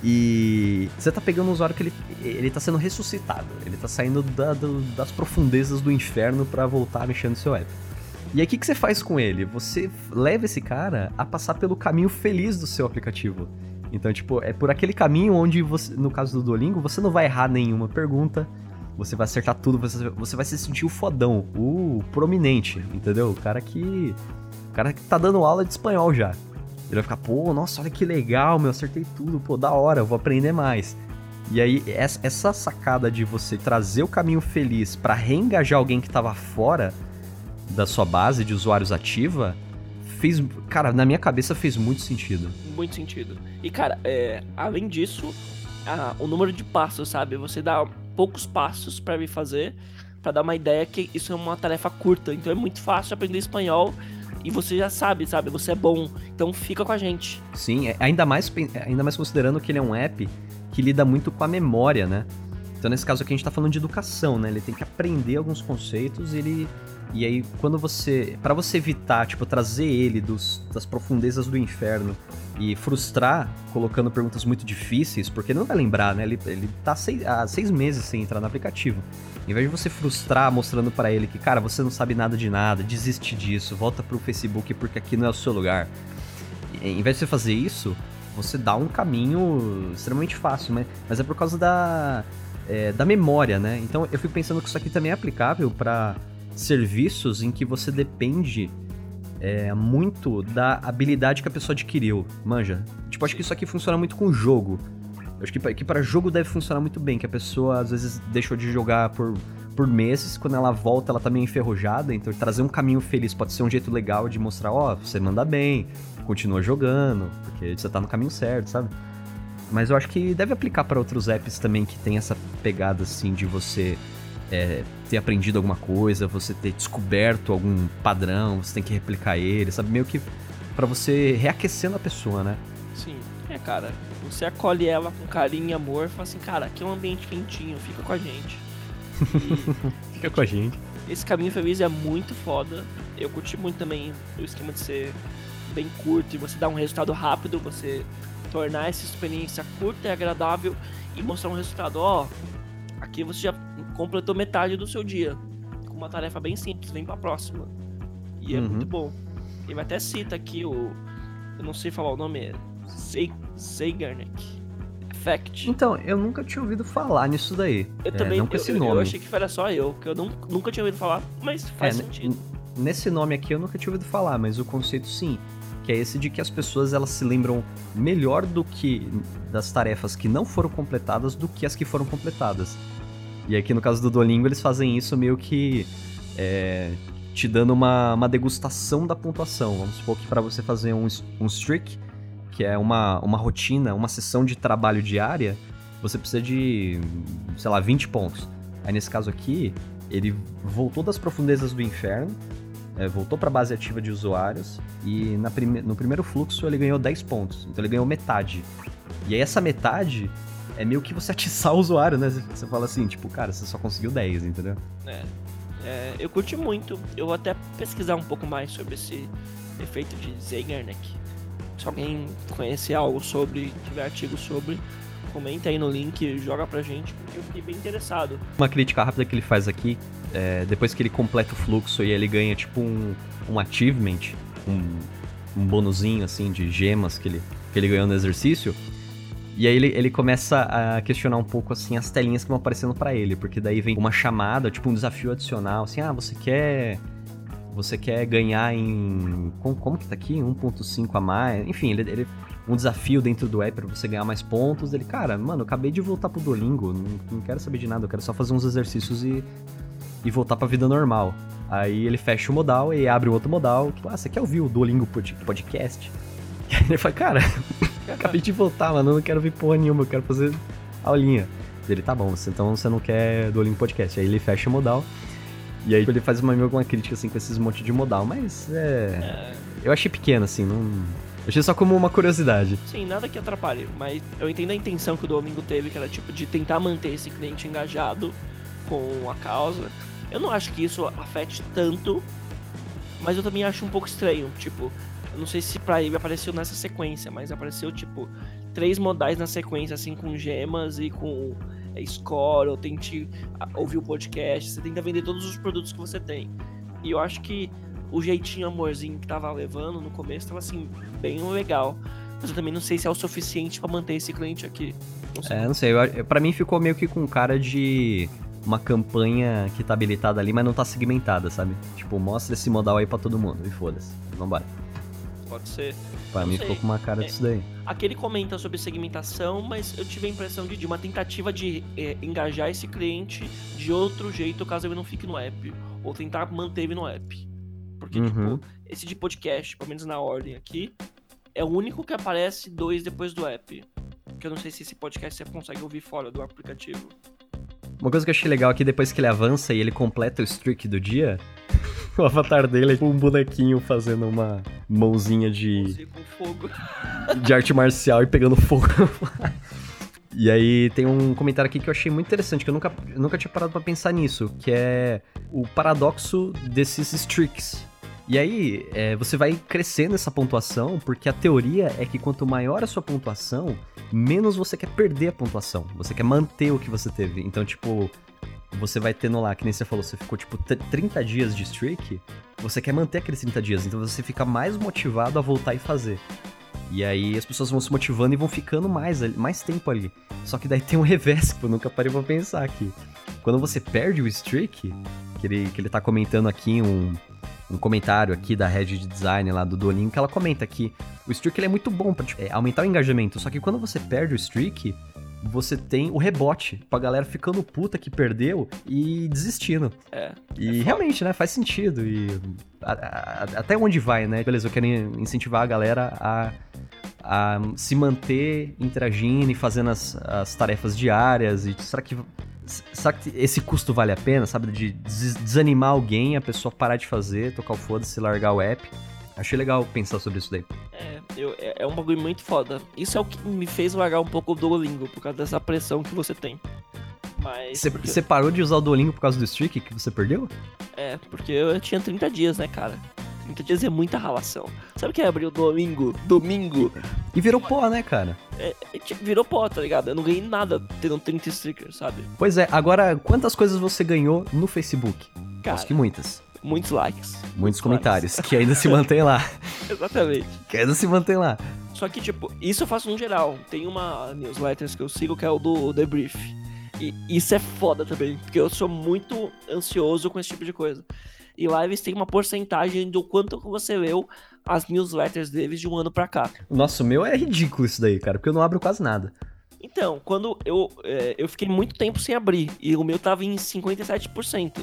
E você tá pegando um usuário que ele, ele tá sendo ressuscitado. Ele tá saindo da, do, das profundezas do inferno para voltar mexendo no seu app. E aí o que, que você faz com ele? Você leva esse cara a passar pelo caminho feliz do seu aplicativo. Então, tipo, é por aquele caminho onde você, no caso do Duolingo, você não vai errar nenhuma pergunta, você vai acertar tudo, você, você vai se sentir o fodão, o prominente, entendeu? O cara que. Cara que tá dando aula de espanhol já. Ele vai ficar, pô, nossa, olha que legal, meu, acertei tudo, pô, da hora, eu vou aprender mais. E aí, essa sacada de você trazer o caminho feliz para reengajar alguém que tava fora da sua base de usuários ativa, fez. Cara, na minha cabeça fez muito sentido. Muito sentido. E, cara, é, além disso, a, o número de passos, sabe? Você dá poucos passos para me fazer, para dar uma ideia que isso é uma tarefa curta. Então é muito fácil aprender espanhol e você já sabe, sabe? Você é bom. Então fica com a gente. Sim, é, ainda mais, ainda mais considerando que ele é um app que lida muito com a memória, né? Então nesse caso aqui a gente tá falando de educação, né? Ele tem que aprender alguns conceitos ele. E aí, quando você. para você evitar, tipo, trazer ele dos, das profundezas do inferno e frustrar colocando perguntas muito difíceis, porque não vai lembrar, né? Ele, ele tá seis, há seis meses sem entrar no aplicativo. Em vez de você frustrar mostrando para ele que, cara, você não sabe nada de nada, desiste disso, volta pro Facebook porque aqui não é o seu lugar. Em vez de você fazer isso, você dá um caminho extremamente fácil, mas, mas é por causa da, é, da memória, né? Então eu fico pensando que isso aqui também é aplicável para serviços em que você depende é, muito da habilidade que a pessoa adquiriu. Manja? Tipo, acho que isso aqui funciona muito com jogo. Eu acho que, que para jogo deve funcionar muito bem, que a pessoa às vezes deixou de jogar por, por meses, quando ela volta ela tá meio enferrujada, então trazer um caminho feliz pode ser um jeito legal de mostrar, ó, oh, você manda bem, continua jogando, porque você tá no caminho certo, sabe? Mas eu acho que deve aplicar para outros apps também que tem essa pegada assim de você é, ter aprendido alguma coisa, você ter descoberto algum padrão, você tem que replicar ele, sabe? Meio que para você reaquecendo a pessoa, né? Sim, é, cara. Você acolhe ela com carinho e amor e fala assim, cara, aqui é um ambiente quentinho, fica com a gente. *laughs* E, fica com a gente. Esse caminho feliz é muito foda. Eu curti muito também o esquema de ser bem curto e você dar um resultado rápido, você tornar essa experiência curta e agradável e mostrar um resultado. Ó, aqui você já completou metade do seu dia. Com uma tarefa bem simples, vem pra próxima. E é uhum. muito bom. Ele até cita aqui o. Eu não sei falar o nome, Zeigarnik. Effect. Então, eu nunca tinha ouvido falar nisso daí. Eu é, também, não com esse eu, nome. Eu achei que era só eu, que eu não, nunca tinha ouvido falar, mas faz é, sentido. Nesse nome aqui eu nunca tinha ouvido falar, mas o conceito sim, que é esse de que as pessoas elas se lembram melhor do que das tarefas que não foram completadas do que as que foram completadas. E aqui no caso do Duolingo eles fazem isso meio que é, te dando uma, uma degustação da pontuação. Vamos supor que para você fazer um, um streak, que é uma, uma rotina, uma sessão de trabalho diária, você precisa de, sei lá, 20 pontos. Aí nesse caso aqui, ele voltou das profundezas do inferno, é, voltou para a base ativa de usuários e prime no primeiro fluxo ele ganhou 10 pontos. Então ele ganhou metade. E aí essa metade é meio que você atiçar o usuário, né? Você fala assim, tipo, cara, você só conseguiu 10, entendeu? É. é eu curti muito. Eu vou até pesquisar um pouco mais sobre esse efeito de Zeigarnik. Se alguém conhecer algo sobre, tiver artigo sobre, comenta aí no link, joga pra gente, porque eu fiquei bem interessado. Uma crítica rápida que ele faz aqui, é, depois que ele completa o fluxo e ele ganha tipo um, um achievement, um, um bonuzinho assim de gemas que ele, que ele ganhou no exercício, E aí ele, ele começa a questionar um pouco, assim, as telinhas que vão aparecendo para ele. Porque daí vem uma chamada, tipo um desafio adicional, assim, ah, você quer... Você quer ganhar em... Como, como que tá aqui? 1.5 a mais? Enfim, ele, ele um desafio dentro do app para você ganhar mais pontos. Ele, cara, mano, eu acabei de voltar pro Duolingo, não, não quero saber de nada, eu quero só fazer uns exercícios e, e voltar pra vida normal. Aí ele fecha o modal e abre o outro modal. Tipo, ah, você quer ouvir o Duolingo podcast? *laughs* E aí ele fala, cara, *laughs* acabei de voltar, mano, eu não quero ouvir porra nenhuma, eu quero fazer aulinha. Ele, tá bom, então você não quer Duolingo podcast. Aí ele fecha o modal. E aí ele faz uma, uma crítica, assim, com esses monte de modal. Mas é... é... Eu achei pequeno, assim, não... Eu achei só como uma curiosidade. Sim, nada que atrapalhe, mas eu entendo a intenção que o Duolingo teve, que era tipo de tentar manter esse cliente engajado com a causa. Eu não acho que isso afete tanto, mas eu também acho um pouco estranho. Tipo, eu não sei se pra ele apareceu nessa sequência, mas apareceu tipo três modais na sequência, assim, com gemas e com é, score, ou tente ouvir o podcast, você tenta vender todos os produtos que você tem. E eu acho que o jeitinho amorzinho que tava levando no começo tava assim, bem legal. Mas eu também não sei se é o suficiente para manter esse cliente aqui. Não sei. É, não sei. Pra mim ficou meio que com cara de uma campanha que tá habilitada ali, mas não tá segmentada, sabe? Tipo, mostra esse modal aí pra todo mundo e foda-se. Vambora. Pode ser. Pra mim sei. ficou com uma cara é, disso daí. Aqui ele comenta sobre segmentação, mas eu tive a impressão de, de uma tentativa de é, engajar esse cliente de outro jeito caso ele não fique no app. Ou tentar manter ele no app. Porque, tipo, uhum. tipo, esse de podcast, pelo menos na ordem aqui, é o único que aparece dois depois do app. Que eu não sei se esse podcast você consegue ouvir fora do aplicativo. Uma coisa que eu achei legal aqui, depois que ele avança e ele completa o streak do dia, *laughs* o avatar dele é tipo um bonequinho fazendo uma mãozinha de. Com fogo. *laughs* de arte marcial e pegando fogo. E aí tem um comentário aqui que eu achei muito interessante, que eu nunca, eu nunca tinha parado para pensar nisso, que é o paradoxo desses streaks. E aí, é, você vai crescendo essa pontuação, porque a teoria é que quanto maior a sua pontuação, menos você quer perder a pontuação. Você quer manter o que você teve. Então, tipo, você vai tendo lá, que nem você falou, você ficou tipo 30 dias de streak, você quer manter aqueles 30 dias, então você fica mais motivado a voltar e fazer. E aí as pessoas vão se motivando e vão ficando mais, mais tempo ali. Só que daí *laughs* tem um revés que eu nunca parei pra pensar aqui. Quando você perde o streak, que ele, que ele tá comentando aqui um, um comentário aqui da head de design lá do Duolingo, que ela comenta que o streak ele é muito bom pra tipo, é, aumentar o engajamento, só que quando você perde o streak, você tem o rebote pra galera ficando puta que perdeu e desistindo. É. E é realmente, né, faz sentido. E a, a, até onde vai, né? Beleza, eu quero incentivar a galera a, a se manter interagindo e fazendo as, as tarefas diárias. E será que Será que esse custo vale a pena, sabe? De desanimar alguém, a pessoa parar de fazer, tocar o foda-se, largar o app. Achei legal pensar sobre isso daí. É, eu, é, é um bagulho muito foda. Isso é o que me fez largar um pouco o Duolingo, por causa dessa pressão que você tem. Mas. Você porque... parou de usar o Duolingo por causa do streak que você perdeu? É, porque eu tinha 30 dias, né, cara? 30 dias é muita ralação. Sabe o que é abrir o domingo? Domingo. E virou pó, né, cara? É, é, virou pó, tá ligado? Eu não ganhei nada tendo 30 stickers, sabe? Pois é, agora quantas coisas você ganhou no Facebook? Cara, Acho que muitas. Muitos likes. Muitos, muitos comentários, likes. que ainda se mantém lá. *laughs* Exatamente. Que ainda se mantém lá. Só que, tipo, isso eu faço no geral. Tem uma newsletter que eu sigo que é o do The Brief. E isso é foda também, porque eu sou muito ansioso com esse tipo de coisa. E lá eles têm uma porcentagem do quanto que você leu as newsletters deles de um ano pra cá. Nossa, o meu é ridículo isso daí, cara, porque eu não abro quase nada. Então, quando eu, é, eu fiquei muito tempo sem abrir, e o meu tava em 57%.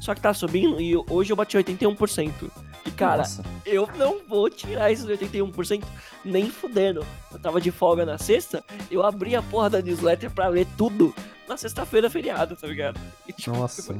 Só que tá subindo e hoje eu bati 81%. E cara, Nossa. eu não vou tirar esses 81% nem fudendo. Eu tava de folga na sexta, eu abri a porra da newsletter pra ler tudo na sexta-feira feriado, tá ligado? E, tipo, Nossa.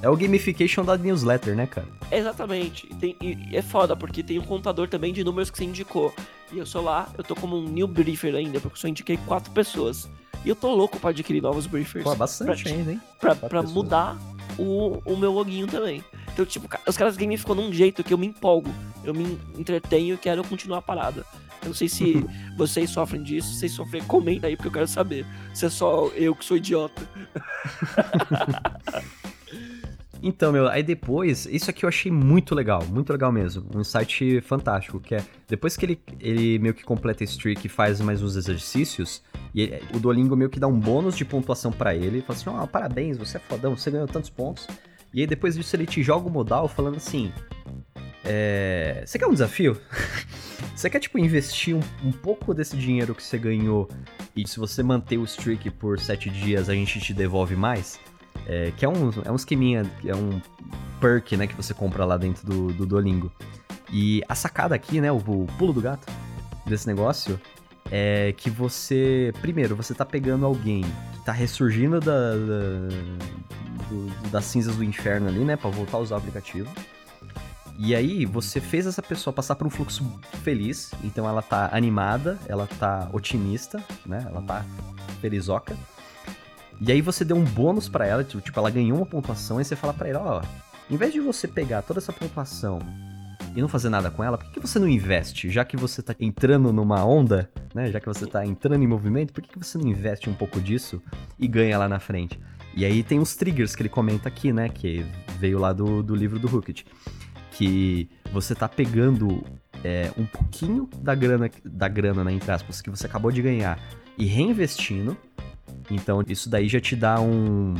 É o gamification da newsletter, né, cara? Exatamente. E, tem, e, é foda, porque tem um contador também de números que você indicou. E eu sou lá, eu tô como um new briefer ainda, porque eu só indiquei quatro pessoas. E eu tô louco pra adquirir novos briefers. Pô, bastante pra, ainda, hein? Pra, pra mudar o, o meu loginho também. Então, tipo, os caras gamificam num jeito que eu me empolgo. Eu me entretenho e quero continuar a parada. Eu não sei se vocês sofrem disso, se vocês sofrem, comenta aí, porque eu quero saber. Se é só eu que sou idiota. *laughs* Então, meu, aí depois, isso aqui eu achei muito legal, muito legal mesmo. Um insight fantástico, que é, depois que ele, ele meio que completa a streak e faz mais uns exercícios, E ele- o Duolingo meio que dá um bônus de pontuação pra ele. Fala assim, ó, parabéns, você é fodão, você ganhou tantos pontos. E aí depois disso ele te joga o modal falando assim, é, você quer um desafio? *laughs* você quer, tipo, investir um, um pouco desse dinheiro que você ganhou e se você manter o streak por sete dias, a gente te devolve mais? É, que é um, é um esqueminha, é um perk, né, que você compra lá dentro do, do Duolingo. E a sacada aqui, né, o, o pulo do gato desse negócio é que você, primeiro, você tá pegando alguém que tá ressurgindo da, da- do- das cinzas do inferno ali, né, pra voltar a usar o aplicativo. E aí, você fez essa pessoa passar por um fluxo feliz, então ela tá animada, ela tá otimista, né, ela tá felizoca. E aí você deu um bônus pra ela, tipo, tipo, ela ganhou uma pontuação, e você fala pra ela, ó, em vez de você pegar toda essa pontuação e não fazer nada com ela, por que, você não investe? Já que você tá entrando numa onda, né? Já que você tá entrando em movimento, por que, que você não investe um pouco disso e ganha lá na frente? E aí tem os triggers que ele comenta aqui, né? Que veio lá do, do livro do Hooked. Que você tá pegando é, um pouquinho da grana, da grana, né, entre aspas, que você acabou de ganhar e reinvestindo. Então isso daí já te dá um,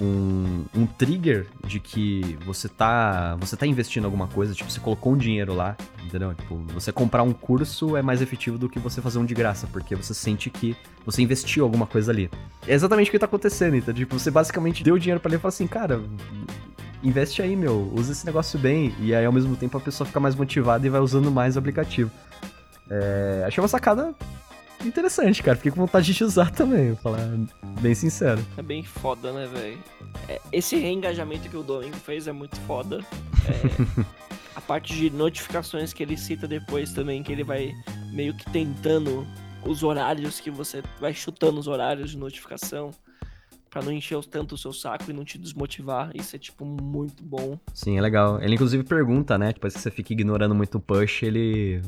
um, um trigger de que você tá, você tá investindo alguma coisa, tipo, você colocou um dinheiro lá, entendeu? Tipo, você comprar um curso é mais efetivo do que você fazer um de graça, porque você sente que você investiu alguma coisa ali. É exatamente o que tá acontecendo, então, tipo, você basicamente deu dinheiro pra ele e falou assim, cara, investe aí, meu, usa esse negócio bem, e aí ao mesmo tempo a pessoa fica mais motivada e vai usando mais o aplicativo. É, achei uma sacada interessante, cara, fiquei com vontade de usar também, vou falar bem sincero. É bem foda, né, velho? É, esse reengajamento que o Duolingo fez é muito foda. É, *laughs* a parte de notificações que ele cita depois também, que ele vai meio que tentando os horários que você vai chutando os horários de notificação pra não encher tanto o seu saco e não te desmotivar. Isso é tipo muito bom. Sim, é legal. Ele inclusive pergunta, né? Depois que você fica ignorando muito o push, ele.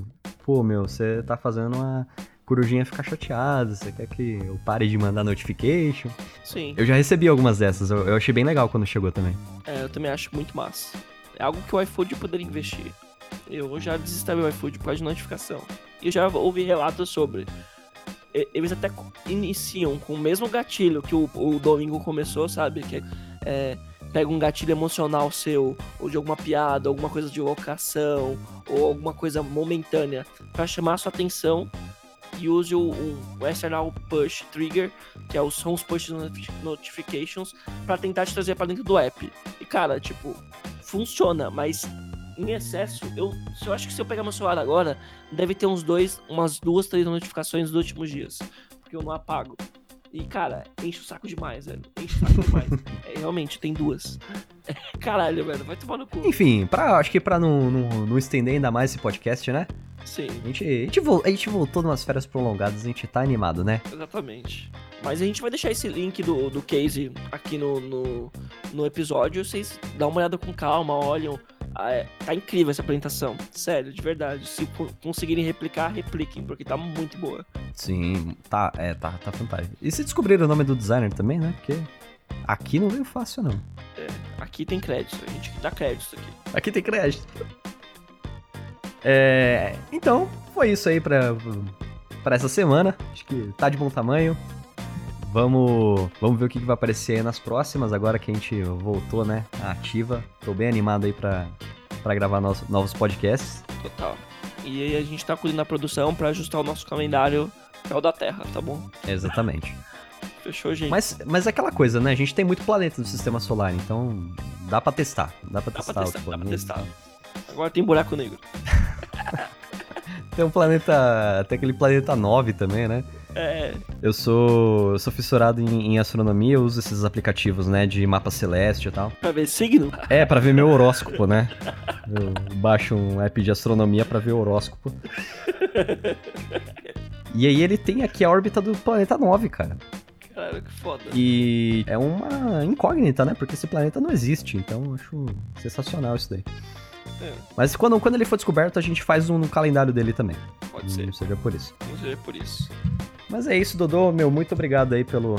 Pô, meu, você tá fazendo uma corujinha ficar chateada, você quer que eu pare de mandar notification? Sim, Eu já recebi algumas dessas, eu, eu achei bem legal quando chegou também. é, eu também acho muito massa. É algo que o iFood poderia investir. Eu já desinstalei o iFood por causa de notificação. E eu já ouvi relatos sobre. Eles até iniciam com o mesmo gatilho que o, o Domingo começou, sabe? Que é, pega um gatilho emocional seu, ou de alguma piada, alguma coisa de locação, ou alguma coisa momentânea, pra chamar a sua atenção e use o, o, SNL Push Trigger, que é o, são os push notifi- notifications, pra tentar te trazer pra dentro do app. E cara, tipo, funciona, mas em excesso, eu, eu acho que se eu pegar meu celular agora, deve ter uns dois, umas duas, três notificações dos últimos dias. Porque eu não apago. E, cara, enche o saco demais, velho. Enche o saco demais. *laughs* É, realmente, tem duas. *laughs* Caralho, velho, vai tomar no cu. Enfim, pra, acho que pra não, não, não estender ainda mais esse podcast, né? Sim, A gente, a, gente a gente voltou numas férias prolongadas, a gente tá animado, né? exatamente. Mas a gente vai deixar esse link do, do case aqui no, no, no episódio. Vocês dão uma olhada com calma, olham. Ah, é, tá incrível essa apresentação. Sério, de verdade. Se co- conseguirem replicar, repliquem, porque tá muito boa. Sim, tá, é, tá, tá fantástico. E se descobriram o nome do designer também, né? Porque aqui não veio fácil, não. Aqui tem crédito, a gente dá crédito aqui. Aqui tem crédito. É, então, foi isso aí pra, pra essa semana. Acho que tá de bom tamanho. Vamos, vamos ver o que, que vai aparecer aí nas próximas, agora que a gente voltou, né, ativa. Tô bem animado aí pra, pra gravar nos- novos podcasts. Total. E aí a gente tá cuidando da produção pra ajustar o nosso calendário ao da Terra, tá bom? Exatamente. *laughs* Fechou, gente? Mas, mas é aquela coisa, né? A gente tem muito planeta no sistema solar, então dá pra testar. Dá pra dá testar. pra testar, dá pra planetas. testar. Agora tem buraco negro. *laughs* Tem um planeta. Tem aquele planeta 9 também, né? É, Eu sou. Eu sou fissurado em, em astronomia, eu uso esses aplicativos, né? De mapa celeste e tal. pra ver signo? É, pra ver meu horóscopo, né? Eu baixo um app de astronomia pra ver o horóscopo. E aí ele tem aqui a órbita do planeta 9, cara. Cara, que foda. E é uma incógnita, né? Porque esse planeta não existe, então eu acho sensacional isso daí. É, Mas quando, quando ele for descoberto, a gente faz um calendário dele também. pode ser. Não seja por isso. Vamos ver por isso. Mas é isso, Dodô. Meu, muito obrigado aí pelo,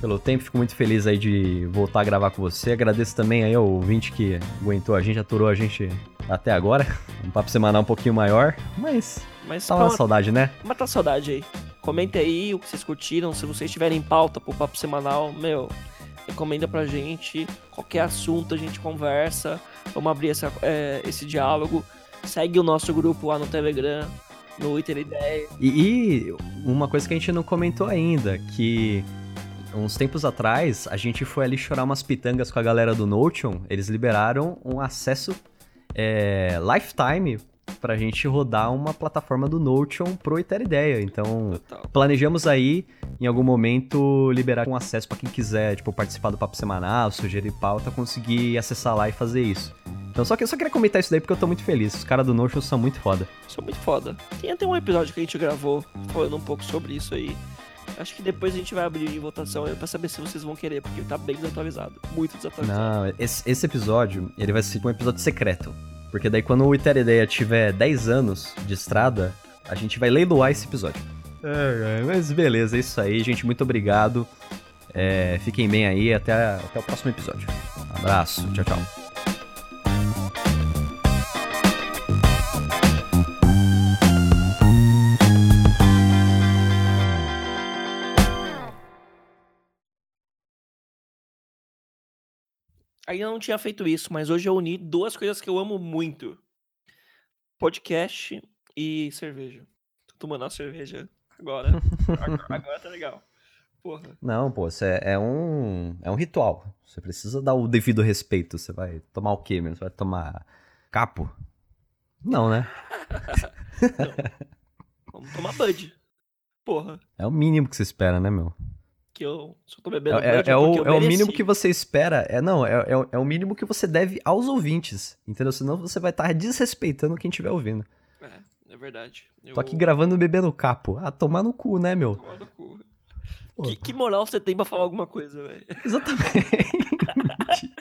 pelo tempo. Fico muito feliz aí de voltar a gravar com você. Agradeço também aí ao ouvinte que aguentou a gente, aturou a gente até agora. Um papo semanal um pouquinho maior, mas Mas tá uma saudade, né? matar a saudade aí. Comenta aí o que vocês curtiram. Se vocês tiverem pauta pro papo semanal, meu, recomenda pra gente. Qualquer assunto a gente conversa. Vamos abrir essa, é, esse diálogo. Segue o nosso grupo lá no Telegram, no Iter Ideia. E, e uma coisa que a gente não comentou ainda, que uns tempos atrás a gente foi ali chorar umas pitangas com a galera do Notion. Eles liberaram um acesso é, lifetime pra gente rodar uma plataforma do Notion pro Ideia. Então, Total. planejamos aí, em algum momento, liberar um acesso pra quem quiser, tipo, participar do papo semanal, sugerir pauta, conseguir acessar lá e fazer isso. Então, só que eu só queria comentar isso daí porque eu tô muito feliz. Os caras do Notion são muito foda. É muito foda. Tem até um episódio que a gente gravou falando um pouco sobre isso aí. Acho que depois a gente vai abrir em votação pra saber se vocês vão querer, porque tá bem desatualizado. Muito desatualizado. Não, esse, esse episódio, ele vai ser um episódio secreto. Porque daí quando o Iter Ideia tiver 10 anos de estrada, a gente vai leiloar esse episódio. É, é, mas beleza, é isso aí, gente. Muito obrigado. É, fiquem bem aí, até, até o próximo episódio. Abraço, tchau, tchau. Ainda não tinha feito isso, mas hoje eu uni duas coisas que eu amo muito: podcast e cerveja. Tô tomando uma cerveja agora. agora, *laughs* agora tá legal. Porra. Não, pô, é, é um, é um ritual. Você precisa dar o devido respeito. Você vai tomar o quê, mesmo? Você vai tomar capo? Não, né? *laughs* Vamos tomar Bud. Porra. É o mínimo que você espera, né, meu? Que eu só tô bebendo É, é- é o, é o mínimo que você espera. É, não, é, é, o- é o mínimo que você deve aos ouvintes. Entendeu? Senão você vai estar desrespeitando quem estiver ouvindo. É, é verdade. Eu... Tô aqui gravando bebendo capo. Ah, tomar no cu, né, meu? Tomar no cu. Que, que moral você tem pra falar alguma coisa, velho? Exatamente. *laughs*